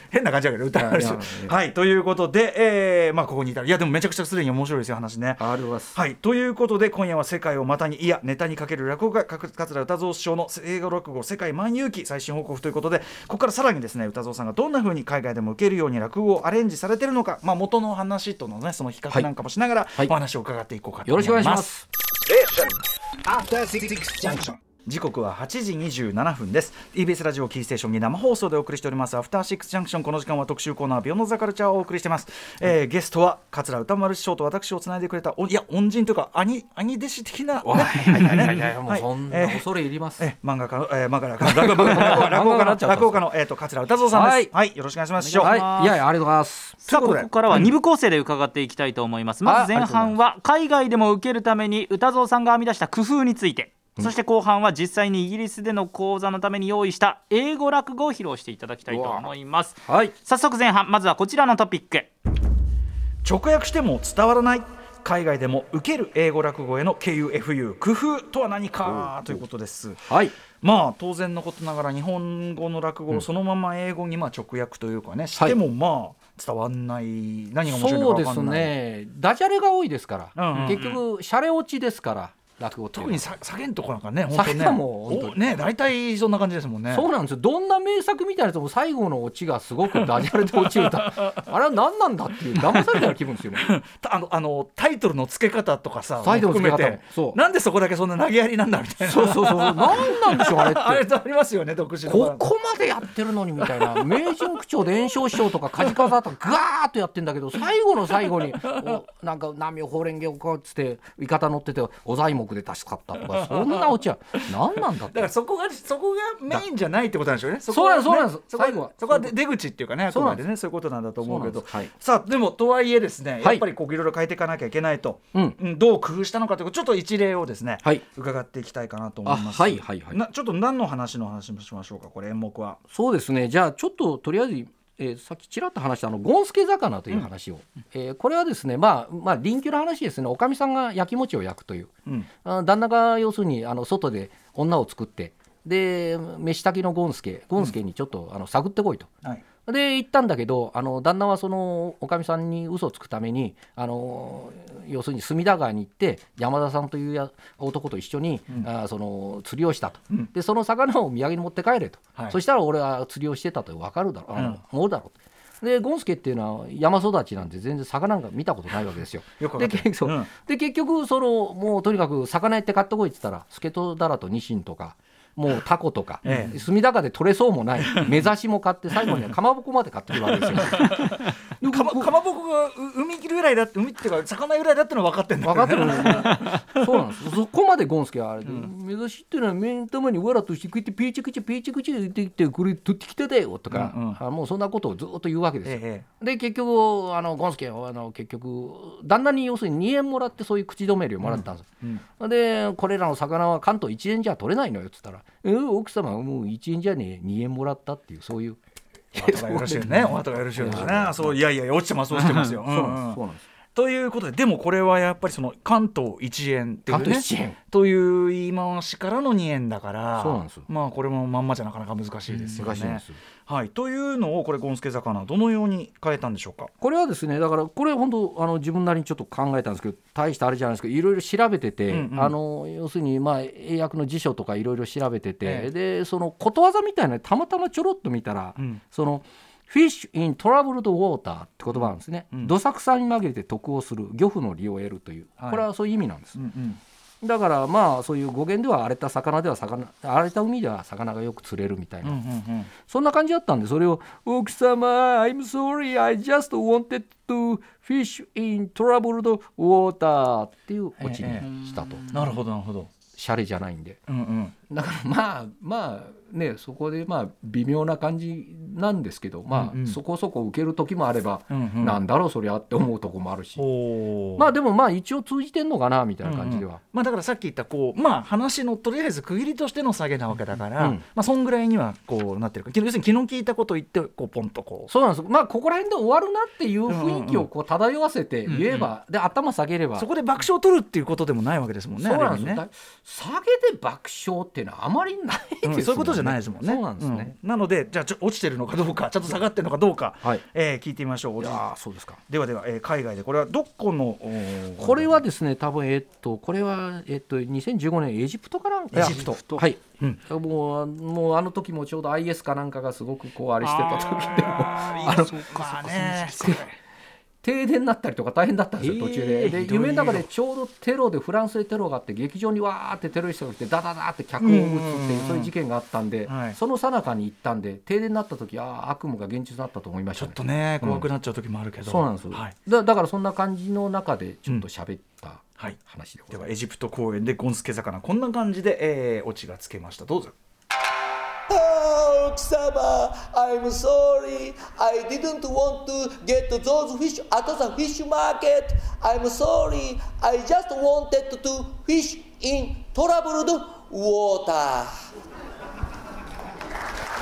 変な感じだけど歌。われいやいや。はいということで、えーまあここにいたらいやでもめちゃくちゃすでに面白いですよ話ね。あります。はいということで今夜は世界をまたにいやネタにかける落語家か桂歌蔵師匠の映画落語「世界万有記」最新報告ということでここからさらにですね歌蔵さんがどんな風に海外でも受けるように落語をアレンジされてるのか、まあ、元の話とのねその比較なんかもしながら、はいお話を伺っていこうかとよろしくお思います。願いします.時刻は8時27分です。TBS ラジオキーステーションに生放送でお送りしております。アフターシックスジャンクション。この時間は特集コーナービヨンドザカルチャーをお送りしています、えーゲストは桂歌丸師匠と私をつないでくれたおいや恩人というか兄兄弟子的な、ね、い。やいやいやもうはいそんえーな恐れ入ります、え漫画家の、えー、漫画家。落語家の落語家のえー、と桂歌蔵さんです、ははいい、よろしくお願いします。はい、いやいやありがとうございます。さあこここからは2部構成で伺っていきたいと思います。まず前半は海外でも受けるために歌蔵さんが編み出した工夫についてそして後半は実際にイギリスでの講座のために用意した英語落語を披露していただきたいと思います。はい。早速前半まずはこちらのトピック。直訳しても伝わらない海外でも受ける英語落語への KUFU 工夫とは何かということです。はい。まあ当然のことながら日本語の落語をそのまま英語にまあ直訳というかねしてもまあ伝わんない何が面白いのそうですか分かんない。ね。ダジャレが多いですから、うんうんうん。結局シャレ落ちですから落語特にさ下げんとこなんかね本当ね。もね大体そんな感じですもんね。そうなんですよ。どんな名作みたいなやつも最後のオチがすごくダジャレで落ちると。あれは何なんだっていう騙されたような気分ですよ あのあのタイトルの付け方とかさタイトルの付け方。も含めて。そう。なんでそこだけそんな投げやりなんだみたいな。そうそうそう。何なんでしょうあれって。あ れありますよね独自の。ここまでやってるのにみたいな。名人口調で炎症師匠とか梶川さんとかガーッとやってんだけど最後の最後におなんか波をほうれんげをこうっつって浴衣乗っててお材木で助かったとかそんなオチは何なんだって。だからそこがそこがメインじゃないってことなんでしょうね。そうなんですそうなんです。最後は。そこは出口っていうかね、あくそうなんでまですねそういうことなんだと思うけど。はいさあでもとはいえですね、はい。やっぱりこういろいろ変えていかなきゃいけないと、うん。うんどう工夫したのかということちょっと一例をですね、はい。伺っていきたいかなと思います。あはいはいはい。なちょっと何の話の話もしましょうかこれ演目は。そうですね。じゃあちょっととりあえず、えーさっきちらっと話したあのゴンスケ魚という話を、えーこれはですねまあまあ臨機の話ですね。おかみさんが焼き餅を焼くという。うん。あ旦那が要するにあの外で女を作ってで飯炊きのゴンスケゴンスケにちょっと、あの探ってこいと。はい。で行ったんだけどあの旦那はそのおかみさんに嘘をつくためにあの要するに隅田川に行って山田さんというや男と一緒に、あその釣りをしたと、うん。でその魚を土産に持って帰れと、はい。そしたら俺は釣りをしてたと分かるだろう、あの思うだろうでゴンスケっていうのは山育ちなんで全然魚なんか見たことないわけですよ。よで結局、う。ん。で結局そのもうとにかく魚屋って買ってこいって言ったらスケトウダラとニシンとかもうタコとか、ええ。隅田川で取れそうもない目指しも買って最後にはかまぼこまで買ってくるわけですよ。でかまかまぼこがう海由来だって海っていうか魚由来だってのは分かってんだ分かってる。んですよそうなんです。そこまでゴンスケはあれ。で、目指しっていうのは目ん玉にわらとしてってピーチクチピーチクチ出てきてこれ取ってきてだよとか、うんうん。あもうそんなことをずっと言うわけですよ。えで結局あのゴンスケはあの結局旦那に要するに2円もらってそういう口止め料もらったんです、えうんでこれらの魚は関東1円じゃ取れないのよっつったら「え奥様はもう1円じゃねえ2円もらった」っていうそういう。お後がよろしいよねお後がよろしいですね。そういやいや落ちてます落ちてますよ、そうなんです、ということででもこれはやっぱりその関東一円っていうね関東一円。という言い回しからの2円だからそうなんですまあこれもまんまじゃなかなか難しいですよね。難しいんですはい、というのをこれゴンスケ魚どのように変えたんでしょうか？これはですねだからこれ本当あの自分なりにちょっと考えたんですけど大したあれじゃないですけどいろいろ調べてて、うんうん。あの要するにまあ英訳の辞書とかいろいろ調べてて、ええ。でそのことわざみたいなのたまたまちょろっと見たら、うん。その「Fish in troubled water」って言葉なんですね、うん。どさくさに紛れて得をする漁夫の利を得るという、はい。これはそういう意味なんです。うんうん。だからまあそういう語源では荒れた魚では魚荒れた海では魚がよく釣れるみたいな、うんうんうん。そんな感じだったんでそれを「奥様 I'm sorry I just wanted to fish in troubled water」っていうオチにしたと、なるほどなるほど。シャレじゃないんで。うんうんだからまあまあねそこでまあ微妙な感じなんですけどまあ、そこそこ受ける時もあれば、なんだろうそりゃって思うとこもあるし、おまあでもまあ一応通じてんのかなみたいな感じでは、まあだからさっき言ったこうまあ話のとりあえず区切りとしての下げなわけだから、うん。まあそんぐらいにはこうなってるか。要するに気の利いたこと言ってこうポンとこう。そうなんです。まあここら辺で終わるなっていう雰囲気をこう漂わせて言えば、で頭下げれば。そこで爆笑を取るっていうことでもないわけですもんねそうなんですねだ下げで爆笑っていうのはあまりないですよね、うんそういうことじゃないですもんね。そうなんですね、うん。なのでじゃあちょ落ちてるのかどうかちょっと下がってるのかどうか、はい。えー聞いてみましょう。いやーそうですか。ではでは、えー海外でこれはどこのこれはですね多分えっとこれはえっと2015年エジプトかなんか。エジプト。はい、うん。もうもうあの時もちょうど IS かなんかがすごくこうあれしてた時でも。あのそうかね。停電になったりとか大変だったんですよ、えー途中で。で夢の中でちょうどテロでフランスでテロがあって劇場にわーってテロリストが来てダダダって客を撃つっていうそういう事件があったんで、はいその最中に行ったんで停電になった時ああ悪夢が現実だったと思いましちょたね。っとね怖くなっちゃう時もあるけど。そうなんですよ、はい。だだからそんな感じの中でちょっと喋ったはい。話でございます。ではエジプト公演でゴンスケ魚こんな感じで、えー、オチがつけましたどうぞ。奥様 I'm sorry I didn't want to get those fish at the fish market I'm sorry I just wanted to fish in troubled water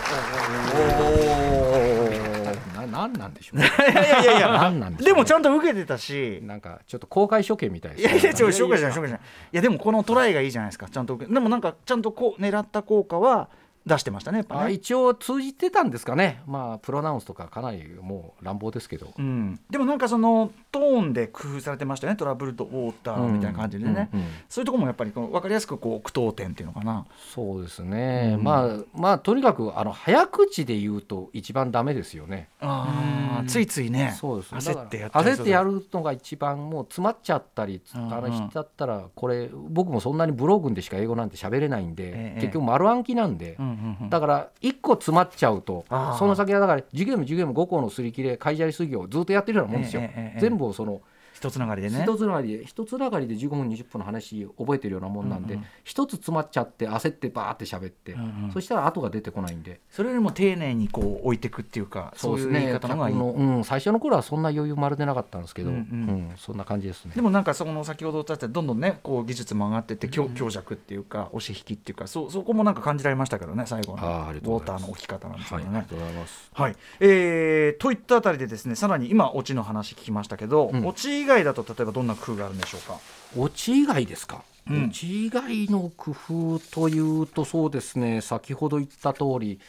ななんなんでしょうね。いやいやいやいやなんなんでしょうねでもちゃんと受けてたし。なんかちょっと公開処刑みたいいですねやいや、ちょ、紹介じゃない、紹介じゃない。いや、でも、このトライがいいじゃないですか。ちゃんと受け、でも、なんか、ちゃんとこう、狙った効果は。出してましたね、やっぱね。あ一応通じてたんですかね。まあプロナウンスとかかなりもう乱暴ですけど。うん、でもなんかそのトーンで工夫されてましたよね。トラブルとウォーターみたいな感じでね、うんうんうん。そういうところもやっぱりこう分かりやすくこう句読点っていうのかな。そうですね、うん。まあまあとにかくあの早口で言うと一番ダメですよね。あーついついねそうです。焦ってやっ焦ってやるのが一番もう詰まっちゃったり、あの人だったらこれ僕もそんなにブログでしか英語なんて喋れないんで、ええ。結局丸暗記なんで、うんだから1個詰まっちゃうとその先はだから授業も授業も5校のすり切れ会社り水業をずっとやってるようなもんですよ、全部をその一つながりでね。一つながりで一つながりで15分20分の話覚えてるようなもんなんでうんうん一、つ詰まっちゃって焦ってバーって喋って、うんうん。そしたら後が出てこないんで。それよりも丁寧にこう置いていくっていうかそういう言い方の方がいい。うん、最初の頃はそんな余裕まるでなかったんですけど、ううんん。そんな感じですね。でもなんかその先ほどおっしゃったどんどんねこう技術も上がってって強強弱っていうか押し引きっていうかそそこもなんか感じられましたけどね最後のウォーターの置き方なんですけはい、どねありが。とうございます。はい。えーといったあたりでですねさらに今オチの話聞きましたけど、うん。オチ以外だと例えばどんな工夫があるんでしょうか？オチ以外ですか、うん。オチ以外の工夫というとそうですね先ほど言った通り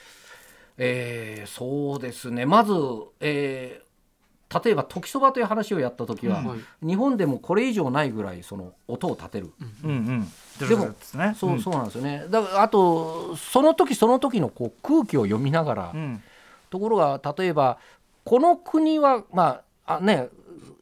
えーそうですね。まず、えー例えば時そばという話をやった時は、日本でもこれ以上ないぐらいその音を立てる、うんうんでもですね。そうそうなんですよね。だからあとその時その時のこう空気を読みながら、うん。ところが例えばこの国はまああね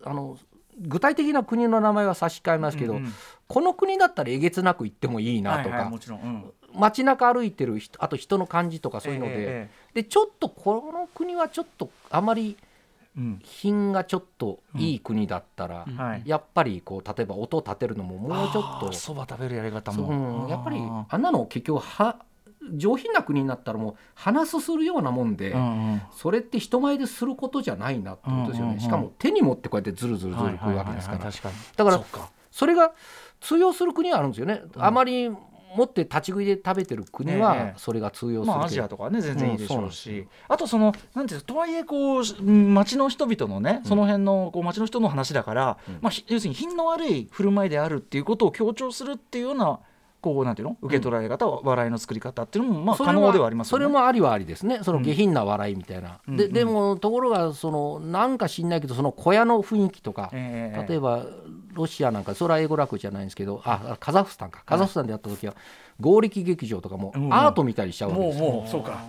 あの具体的な国の名前は差し控えますけど、うんうんこの国だったらえげつなく行ってもいいなとか、はいはいもちろん、うん。街中歩いてる人あと人の感じとかそういうので、えでちょっとこの国はちょっとあまり品がちょっといい国だったら、はい。やっぱりこう例えば音を立てるのももうちょっとそば食べるやり方も、うんやっぱりああんなの結局は上品な国になったらもう話すするようなもんで、ーうんうん。それって人前ですることじゃないなってことですよね、うんうんうん。しかも手に持ってこうやってずるずるずるくるわけですから、はいはいはいはい。確かに。だからそれが通用する国はあるんですよね、あまり持って立ち食いで食べてる国ええ。はそれが通用するけど、まあアジアとかはね全然いいでしょううんそうし、あとそのなんていうのとはいえこううん町の人々のねその辺のこう町の人の話だから、うん。まあひ要するに品の悪い振る舞いであるっていうことを強調するっていうようなこうなんていうの？受け取られ方、笑いの作り方っていうのもまあそれは可能ではありますよね。それもありはありですね。その下品な笑いみたいな、うんうん。ででもところがそのなんか知んないけどその小屋の雰囲気とか、ええ例えばロシアなんかそれは英語楽じゃないんですけどあカザフスタンか。カザフスタンでやった時は合力劇場とかもうん。うんアート見たりしちゃうわけですよ、もうそうか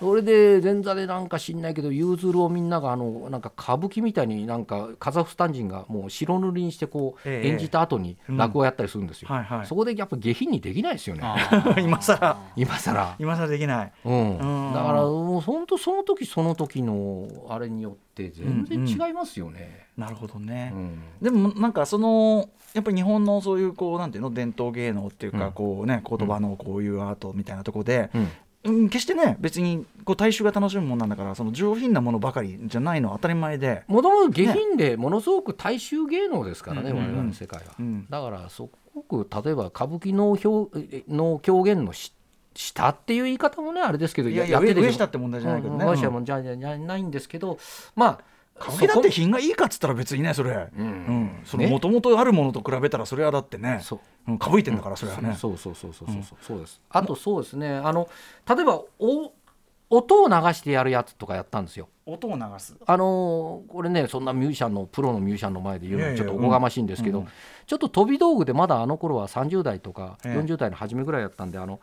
それで前座でなんか知んないけどゆずるをみんながあのなんか歌舞伎みたいになんかカザフスタン人がもう白塗りにしてこうええ。演じた後に落語やったりするんですよ、はいはい。そこでやっぱ下品にできないですよね。今更。今更。今更できない。うん。うん。だからもう本当その時その時のあれによって全然違いますよね、なるほどね、うん。でもなんかそのやっぱり日本のそういうこうなんていうの伝統芸能っていうか、うん。こうね言葉のこういうアートみたいなところで、うんうん、決してね別にこう大衆が楽しむものなんだからその上品なものばかりじゃないのは当たり前で、もともと下品でものすごく大衆芸能ですからね、うんうんうん。我々の世界は、うん。だからすごく例えば歌舞伎の表の狂言のし下っていう言い方もねあれですけどいやいやってて上上下って問題じゃないけどね。うんもじゃないんですけどまあ歌舞伎だって品がいいかっつったら別にねそれ、もともとあるものと比べたらそれはだってね。かぶいてんだからそれはね、そうそうそうそうそうそうそうですあとそうですねあの例えばお音を流してやるやつとかやったんですよ音を流すあのーこれねそんなミュージシャンのプロのミュージシャンの前で言うのちょっとおこがましいんですけど、ちょっと飛び道具でまだあの頃は30代とかええ40代の初めぐらいだったんで、あの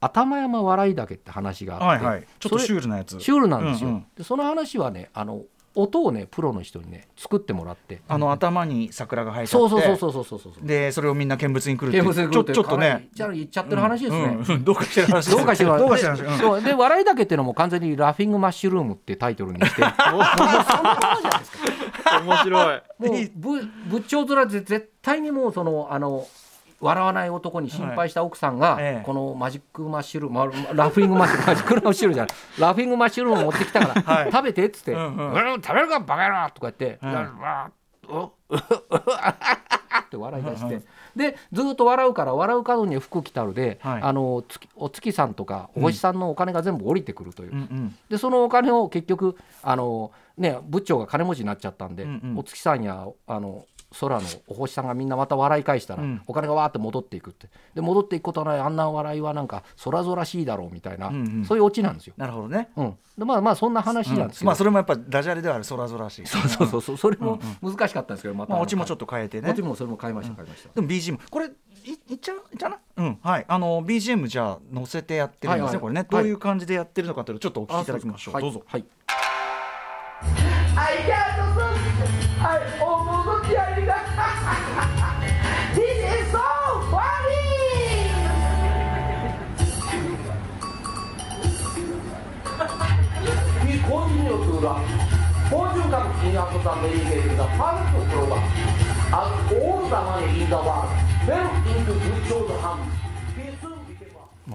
頭山笑い岳って話があって、はいはいちょっとシュールなやつシュールなんですよ、うんうんでその話はねあの音をねプロの人にね作ってもらって。あの頭に桜が生えて。そうそうそうそうそうそうでそれをみんな見物に来るってちょちょっとね。じゃあ言っちゃってる話ですね、うん。うん。どうかしてる話どうかしてるどうかしてる話、で笑いだけっていうのも完全にラフィングマッシュルームってタイトルにして。もそんなものじゃないですか。面白い。もうぶ仏頂面で絶対にもうそのあの笑わない男に心配した奥さんが、はいええ。このマジックマッシュルーム、まラフィングマッシュルーム マジックマッシュルームじゃない。ラフィングマッシュルームを持ってきたから、はい。食べてっつって「ううん。んうん食べるかバカ野郎!」とか言って「うん。って笑い出して、でずっと笑うから笑う角に服着たるで、はいあの月お月さんとかお星さんのお金が全部降りてくるという、うんうんでそのお金を結局あの、ね、仏頂が金持ちになっちゃったんで、うんうんお月さんやあの空のお星さんがみんなまた笑い返したら、うん。お金がわーって戻っていくって。で戻っていくことはない。あんな笑いはなんか空空しいだろうみたいな、うんうん。そういうオチなんですよ。なるほどね。うん、でまあまあそんな話なんですけど、まあそれもやっぱダジャレではある。空々しい。そうそうそうそう。それも難しかったんですけどまた。まあオチもちょっとと変えてね。オチもそれも買いました買いました。でも BGM これいいっちゃう？いっちゃうな？うん。はい。あの BGM じゃあ載せてやってるんですね、はいはい。これね。どういう感じでやってるのかというのをちょっとお聞きいただきましょう。はいどうぞ。はい。あい、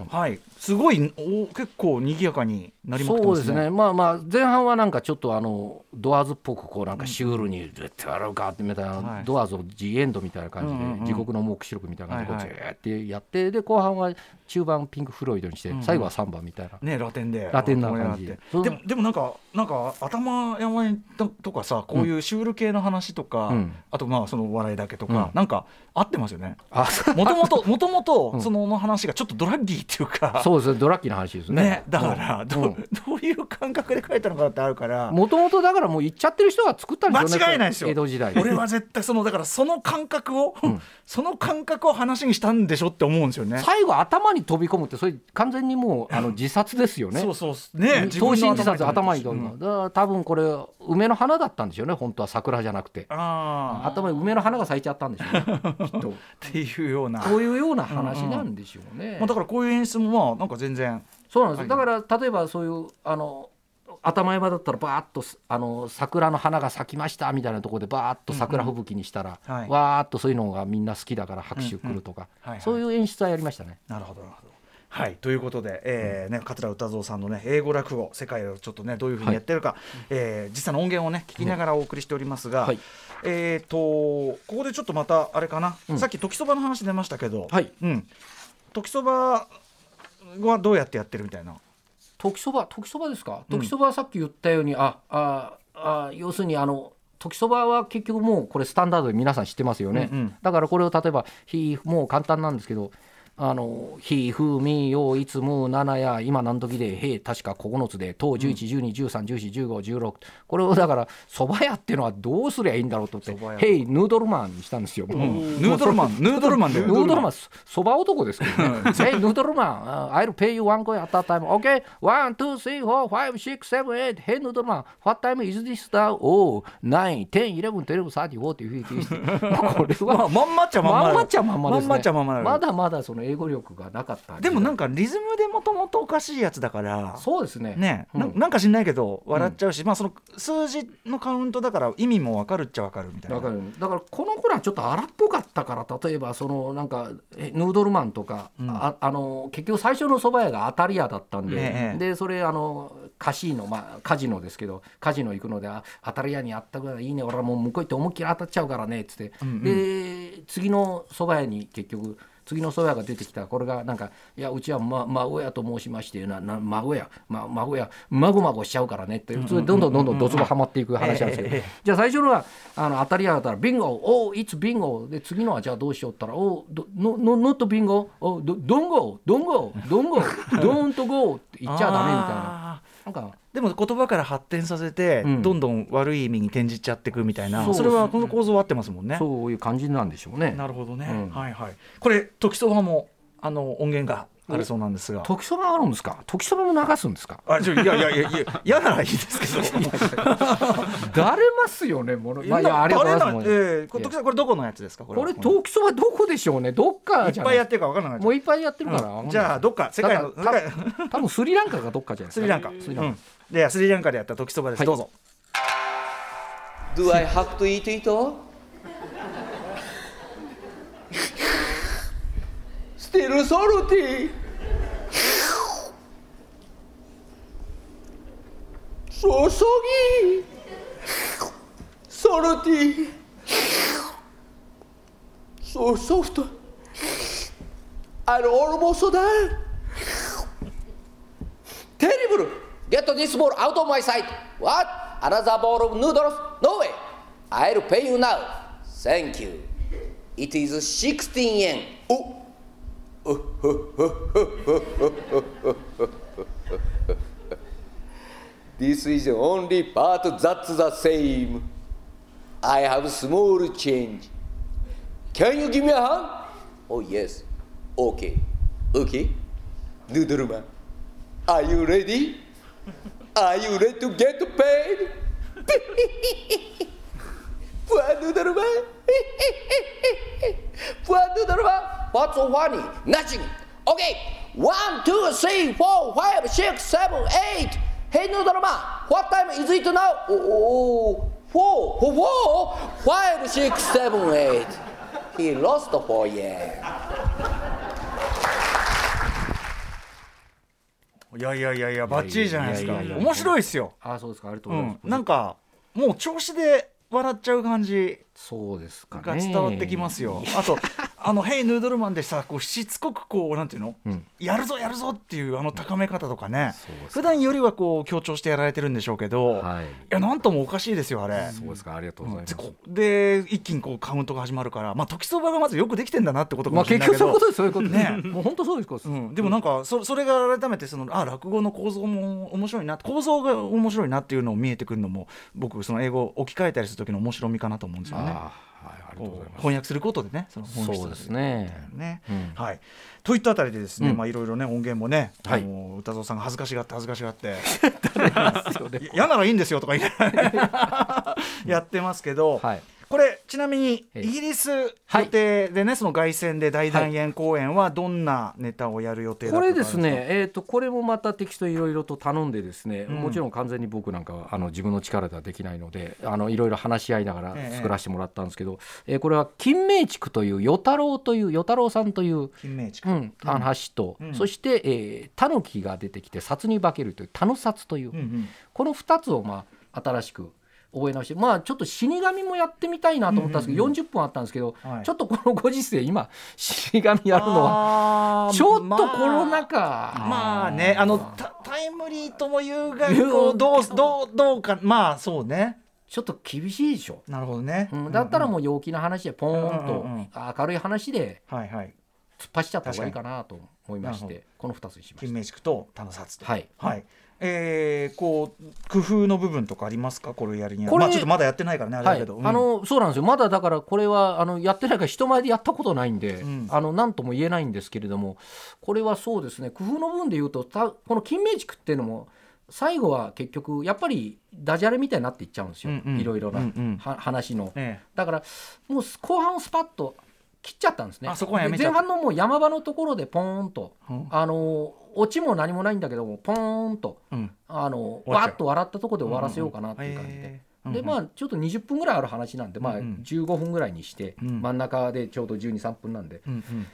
はい、すごいお結構にぎやかに。なりまくね。そうですね。まあまあ前半はなんかちょっとあのドアーズっぽくこうなんかシュールに「絶対笑うか」ってみたいな、はい。ドアーズをジエンドみたいな感じで、うんうんうん。地獄の黙示録みたいな感じでこってやってで後半は中盤ピンク・フロイドにして、最後は3番みたいな。ねラテンで。ラテンな感じで。もでもなんかなんか頭山ととかさこういうシュール系の話とか、うん。あとまあその笑いだけとか、うん。なんか合ってますよね。あもともともともとうん。その話がちょっとドラッギーっていうか。そうですね。ドラッキーな話ですね。ねだからど,、ううん どういう感覚で書いたのかってあるから。もともとだからもう言っちゃってる人が作ったんですよね間違いないですよ。江戸時代。俺は絶対そのだからその感覚を、ん。その感覚を話にしたんでしょって思うんですよね。最後頭に飛び込むってそれ完全にもうあの自殺ですよね。そうそうね。投身自殺頭に飛び飛び込む、だ。から多分これ梅の花だったんでしょうね本当は桜じゃなくて。頭に梅の花が咲いちゃったんでしょうね きっと。っていうような、こういうような話なんでしょうね、まあ、だからこういう演出もまあなんか全然そうなんですよ。だから例えばそういうあの頭山だったらバーッとすあの桜の花が咲きましたみたいなところでバーッと桜吹雪にしたら、はい。わーっとそういうのがみんな好きだから拍手来るとか、はいはい。そういう演出はやりましたね。なるほどなるほど。はい。ということで、えーね、桂歌蔵さんの、ね、英語落語世界をちょっとねどういうふうにやってるか、えー実際の音源をね聞きながらお送りしておりますが、はい。えっ、とここでちょっとまたあれかな、うん。さっき時そばの話出ましたけど、はい。うん、時そばはどうやってやってるみたいな。時そば時そばですか？うん。時そばはさっき言ったように、あああ要するにあの時そばは結局もうこれスタンダードで皆さん知ってますよね、うんうん。だからこれを例えばひもう簡単なんですけどあの「ひふみよいつむななや今何時でへ確か9つでと111213141516これをだからそば屋っていうのはどうすりゃいいんだろうと思って「へいヌードルマン」にしたんですよ。ヌードルマンヌードルマンだよ ヌードルマンそば男ですけどね。Hey ヌードルマン I'll pay you one coin at that time. OK one two three four five six seven eight. Hey ヌードルマン What time is this now? Oh nine ten eleven twelve thirty four っていうふうに これはまんまっちゃまんままんまっちゃまんまですね。まんまっちゃまんままだまだその英語力がなかった。で。もなんかリズムでもともとおかしいやつだから。そうですね。ね、なうん。なんか知んないけど笑っちゃうし、まあその数字のカウントだから意味もわかるっちゃわかるみたいな。わかる。だからこの頃はちょっと荒っぽかったから例えばそのなんかえヌードルマンとか、うん。ああの結局最初の蕎麦屋が当たり屋だったんで、ええでそれあのカシーノまあカジノですけどカジノ行くのであ当たり屋にあったぐらいいいね。俺はもう向こう行って思いっきり当たっちゃうからねっつって、うんうん。で次の蕎麦屋に結局次の蕎麦屋が出てきたこれがなんか「いやうちは、ま、孫屋と申しましてなな孫屋、ま、孫屋まごまごしちゃうからね」ってどんどんどんどんドツボはまっていく話なんですけど、じゃあ最初のはあの当たり屋だったら「ビンゴおういつビンゴ」で次のはじゃあどうしようったら「おののノットビンゴ？おうどドンゴ？ドンゴ？ドンゴ？ドーンとゴー」って言っちゃダメみたいな。あなんかーでも言葉から発展させて、うん。どんどん悪い意味に転じちゃっていくみたいなそそれはこの構造は合ってますもんね。そういう感じなんでしょうね。なるほどね、うん。はいはい。これ時そばもあの音源がある。そうなんですが。時そばあるんですか？時そばも流すんですか？あちょいやいやいやいや嫌ならいいですけど。だれますよねもの、まあ、いやありがとうございます。誰なええこれ時そばこれどこのやつですか？これこれは時そばどこでしょうね？どっかいじゃないっぱいやってるかわからないもういっぱいやってるから、うん。じゃあどっか世界の多分スリランカかどっかじゃないですか。スリランカ、スリランカ、うん。ではスリランカでやった時そばです、はい。どうぞ。Do I have to eat it all? Still salty. So soggy. Salty. So soft. And almost done. Terrible! Get this ball out of my sight. What? Another bowl of noodles? No way. I'll pay you now. Thank you. It is 16 yen. Oh. this is only part that's the same. I have small change. Can you give me a hand? Oh yes. Okay. Okay. Noodle. Are you ready? Are you ready to get paid? Poor noodle man. Poor noodle man. What's so funny? Nothing. Okay. One, two, three, four, five, six, seven, eight. Hey noodle man. What time is it now? Oh, four, four, five, six, seven, eight. He lost four yen. いやいやいやいやバッチリじゃないですか面白いですよ、あそうですかありがとうございます、ん、なんかもう調子で笑っちゃう感じ。そうですかね。が伝わってきますよ。あとあの「ヘイヌードルマン」でさこうしつこくこうなんていうの、うん。やるぞやるぞっていうあの高め方とかね。そうです普段よりはこう強調してやられてるんでしょうけど、い、はい。やなんともおかしいですよあれ。そうですかありがとうございます、でこで一気にこうカウントが始まるからまあ時そばがまずよくできてんだなってことかまあもしれないけど、結局そういうことですそういうことね。もう本当そうです、うん、でもなんかそそれが改めてそのあ落語の構造も面白いな構造が面白いなっていうのを見えてくるのも僕その英語を置き換えたりする時の面白みかなと思うんですよね。あーはいありがとうございます。翻訳することでねその本質そうですね。ね。うん。はい、といったあたりでですね、うん。まあいろいろね音源もね、はい。あの歌蔵さんが恥ずかしがって恥ずかしがって。嫌ならいいんですよとか言いながらね。やってますけど、はいこれちなみにええ。イギリス予定でね、その凱旋で大団円公演はどんなネタをやる予定だこったか？れですね、えー、とこれもまたテキストいろいろと頼んでですね、うん。もちろん完全に僕なんかはあの自分の力ではできないのであのいろいろ話し合いながらええ。作らせてもらったんですけど、えーこれは金明地区という与太郎という与太郎さんという、金明地区、うん、あの橋と、うん。そして、えー、タヌキが出てきて札に化けるというタヌ札という、うんうん。この2つをまあ新しく覚え直してまあちょっと死神もやってみたいなと思ったんですけど、うんうん40分あったんですけど、はい。ちょっとこのご時世今死神やるのはちょっとまあコロナ禍、まあねあのタタイムリーとも言うがどうどうどうかまあそうね。ちょっと厳しいでしょ、なるほどね、うん、だったらもう陽気な話でポーンとうんうんうん明るい話で突っ走っちゃった方がいいかなと思いましてこの2つにしまし金明宿と田野札と。はい。はいえー、こう工夫の部分とかありますか？これをやりには。これまあちょっとまだやってないからねあれだけど、うん。あのそうなんですよ。まだだからこれはあのやってないから人前でやったことないんで、ん。あの何とも言えないんですけれどもこれはそうですね。工夫の部分で言うとたこの金明地区っていうのも最後は結局やっぱりダジャレみたいになっていっちゃうんですよ、うんうん。いろいろな、うんうん。は話の。えだからもう後半をスパッと切っちゃったんですね。前半のもう山場のところでポーンと、うん。あのオチも何もないんだけどもポーンとえうん。あの終わっと笑ったところで終わらせようかなっていう感じで。へー。でまあちょっと20分ぐらいある話なんで、まあ、うんうん。15分ぐらいにして、うん。真ん中でちょうど123分なんでうんうん。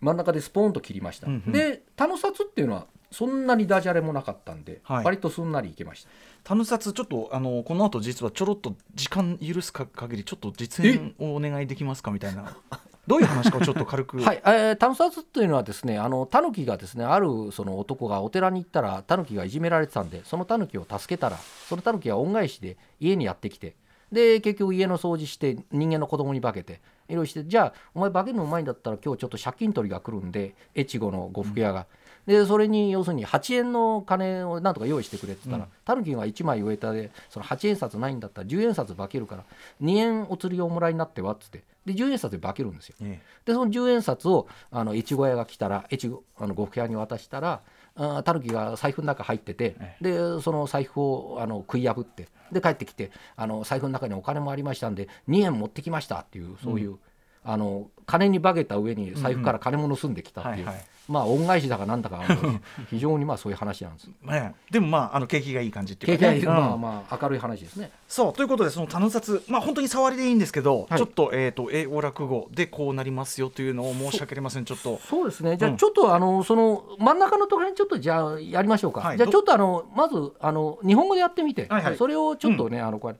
真ん中でスポーンと切りました、うんうん。で田野札っていうのはそんなにダジャレもなかったんで、はい。割とすんなりいけました。田野札ちょっとあのこの後実はちょろっと時間許すか限りちょっと実演をお願いできますかみたいな どういう話かをちょっと軽く。はい、えー、タヌサツっていうのはですねあのタヌキがですねあるその男がお寺に行ったらタヌキがいじめられてたんでそのタヌキを助けたらそのタヌキが恩返しで家にやってきてで結局家の掃除して人間の子供に化けていろいろしてじゃあお前化けるのうまいんだったら今日ちょっと呉金取りが来るんで越後の呉服屋が。でそれに要するに8円の金をなんとか用意してくれって言ったら、タヌキが1枚上田でその8円札ないんだったら10円札化けるから2円お釣りをおもらいになってはっつってで10円札で化けるんですよ。えでその10円札をあの越後屋が来たら越後あの呉服屋に渡したらあタヌキが財布の中入っててえでその財布をあの食い破ってで帰ってきてあの財布の中にお金もありましたんで2円持ってきましたっていうそういう、あの金に化けた上に財布から金も盗んできたっていう、まあ恩返しだかなんだか 非常にまあそういう話なんです。えね。でもまああの景気がいい感じっていうか、ね、経験、まあうん。まあ明るい話ですね。そうということでその田野札まあ本当に触りでいいんですけど、はい。ちょっとえっ、と英語落語でこうなりますよというのを申し訳ありません。ちょっと。そうですね。じゃうん。あちょっとあのその真ん中のところにちょっとじゃあやりましょうか。はい。じゃあちょっとあのまずあの日本語でやってみて、それをちょっとね、あのこれ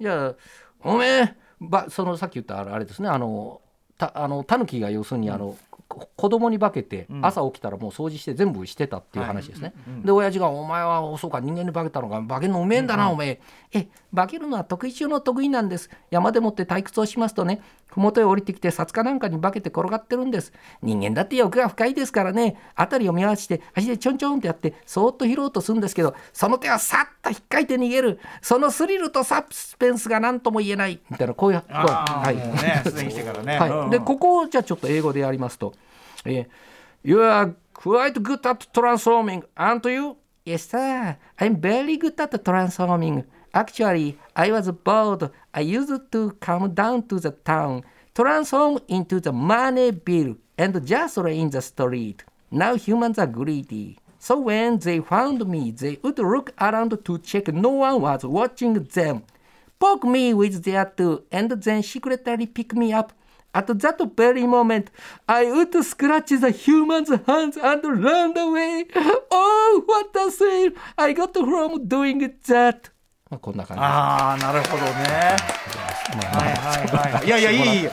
じゃあおめえばそのさっき言ったあれですね。あのたあのタヌキが要するにあの、こ子供に化けてうん。朝起きたらもう掃除して全部してたっていう話ですね。うんで親父が「お前はそうか人間に化けたのか化けるのうめえんだな、おめえ」え化けるのは得意中の得意なんです。山でもって退屈をしますとね麓へ降りてきて札かなんかに化けて転がってるんです。人間だって欲が深いですからね。辺りを見合わせて足でちょんちょんってやってそーっと拾おうとするんですけどその手はさっと引っかいて逃げる。そのスリルとサスペンスが何とも言えない。みたいなこういうはい。ねすでに来てからね、はい、うん。でここをじゃあちょっと英語でやりますと「えー You are quite good at transforming, aren't you? Yes, sir. I'm very good at transforming. Actually, I was bored. I used to come down to the town, transform into the money bill, and just in the street. Now humans are greedy. So when they found me, they would look around to check no one was watching them. Poke me with their tool, and then secretly pick me up. At that very moment, I would scratch the human's hands and run away. Oh, what a thrill I got from doing that. まあこんな感じ。ああなるほどね。はいはいはい。いやいやいい。いい、うん、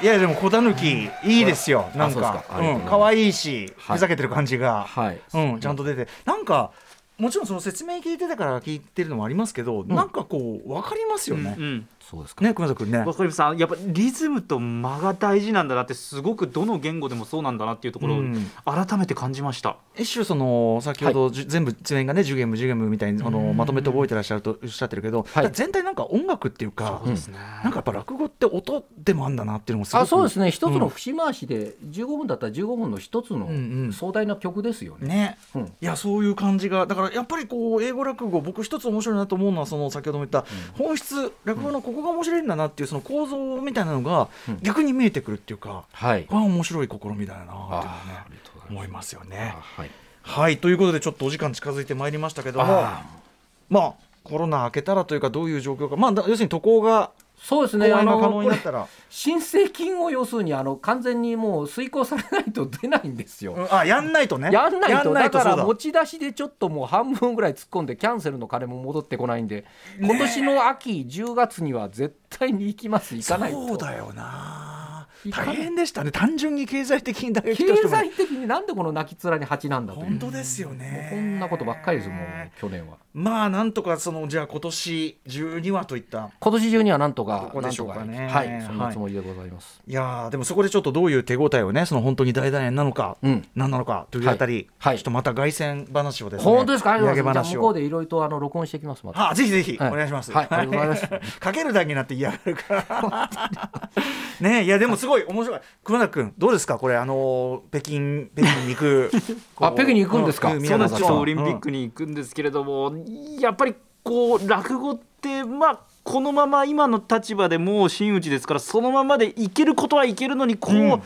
い。やでも小狸いいですよ。なんか。うん。可愛いしはい。ふざけてる感じが、はい。うん、ちゃんと出て。なんかもちろんその説明聞いてたから聞いてるのもありますけど、なんかこう分かりますよね、うんそうですか。ね熊崎君ね。わかりますあやっぱリズムと間が大事なんだなってすごくどの言語でもそうなんだなっていうところをうん。改めて感じました、一種その先ほど、じゅ全部全員がね10ゲーム10ゲームみたいにあのまとめて覚えてらっしゃるとおっしゃってるけど、はい。全体なんか音楽っていうか、そうですね、なんかやっぱ落語って音でもあんだなっていうのもすごくあそうですね。一つの節回しで15分だったら15分の一つのうんうん。壮大な曲ですよね。ね、うん。いやそういう感じがだからやっぱりこう英語落語僕一つ面白いなと思うのはその先ほども言った、本質落語のここが面白いんだなっていうその構造みたいなのがうん逆に見えてくるっていうか、はい。ああ面白い試みだよなと思いますよね。はい。はいということでちょっとお時間近づいてまいりましたけどもあまあコロナ明けたらというかどういう状況かまあだ要するに渡航がそうですね。あの申請金を要するにあの完全にもう遂行されないと出ないんですよ。うんあやんないとね。やんないと。だ。から持ち出しでちょっともう半分ぐらい突っ込んでキャンセルの金も戻ってこないんで今年の秋10月には絶対に行きます行かないと。そうだよな。大変でしたね。単純に経済的に経済的になんでこの泣き面に蜂なんだという。本当ですよね。こんなことばっかりですもう去年はまあなんとかそのじゃあ今年中にはといった。今年中にはなんとかここでしょうかね。はい。そんなつもりでございます、いやーでもそこでちょっとどういう手応えをねその本当に大団円なのか、うん。何なのかというあたり、はい。はい。ちょっとまた凱旋話をですね本当ですか？ありがとうございます土産話を向こうでいろいろとあの録音してきますまた。あぜひぜひ、はい。お願いします。はいありがとうございます。かけるだけになって嫌がるから。ねいやでもすごい面白い。熊田君どうですか？これあのー北京北京に行く。あ北京に行くんですか？うそうなん。ですよオリンピック。クに行くんですけれども、やっぱりこう落語ってまあこのまま今の立場でもう真打ちですからそのままでいけることはいけるのにこう、うん。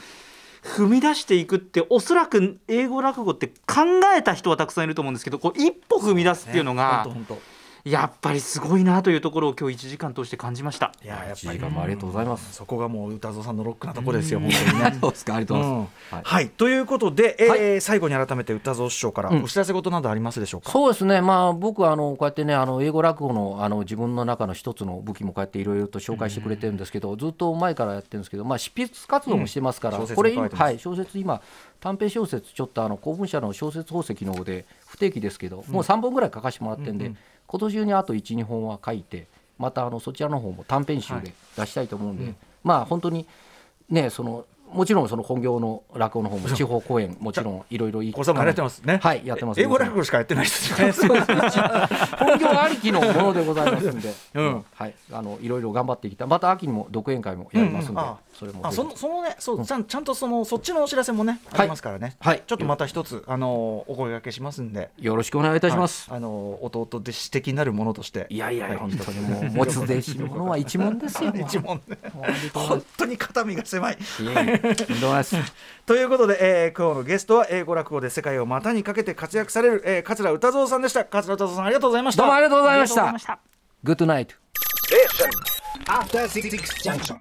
踏み出していくっておそらく英語落語って考えた人はたくさんいると思うんですけどこう一歩踏み出すっていうのが、本当本やっぱりすごいなというところを今日1時間通して感じました。当いややっぱ1りありがとうございます。そこがもう歌蔵さんのロックなところですよ本当にね。そうですかありがとうございます、うん。はい。はい、ということで、えーは最後に改めて歌蔵師匠からうん。お知らせ事などありますでしょうか、そうですね、まあ、僕はあのこうやってね、あの英語落語のあの自分の中の一つの武器もこうやっていろいろと紹介してくれてるんですけど、ずっと前からやってるんですけど、まあ、執筆活動もしてますから、うん。小説もこれはい、小説、今、短編小説、ちょっとあの公文社の小説宝石の方で不定期ですけど、もう3本ぐらい書かせてもらってるんで、今年中にあと1、2本は書いて、またあのそちらの方も短編集で出したいと思うんで、まあ本当にね、そのもちろんその本業の落語の方も地方公演もちろんいろいろいい小さんもやられてますね。はいやってます英語落語しかやってないです 本業ありきのものでございますんで、うんはい、あのいろいろ頑張っていきたい。また秋にも独演会もやりますんで、うんうんあそれもあそのそのねそう、ちゃんちゃんとそのそっちのお知らせもね、はいありますからね。はいちょっとまた一つあのお声掛けしますんで。よろしくお願いいたします。はいあの弟弟子的なるものとして。いやいや、はい本当にもう持つ弟子のものは一門ですよ。一問本当に肩身が狭い。といです。ということで、えー今日のゲストは英語落語で世界を股にかけて活躍される、えー、桂歌蔵さんでした。桂歌蔵さんありがとうございました。どうもありがとうございましたありがとうございました。グッドナイト。After Six Junction.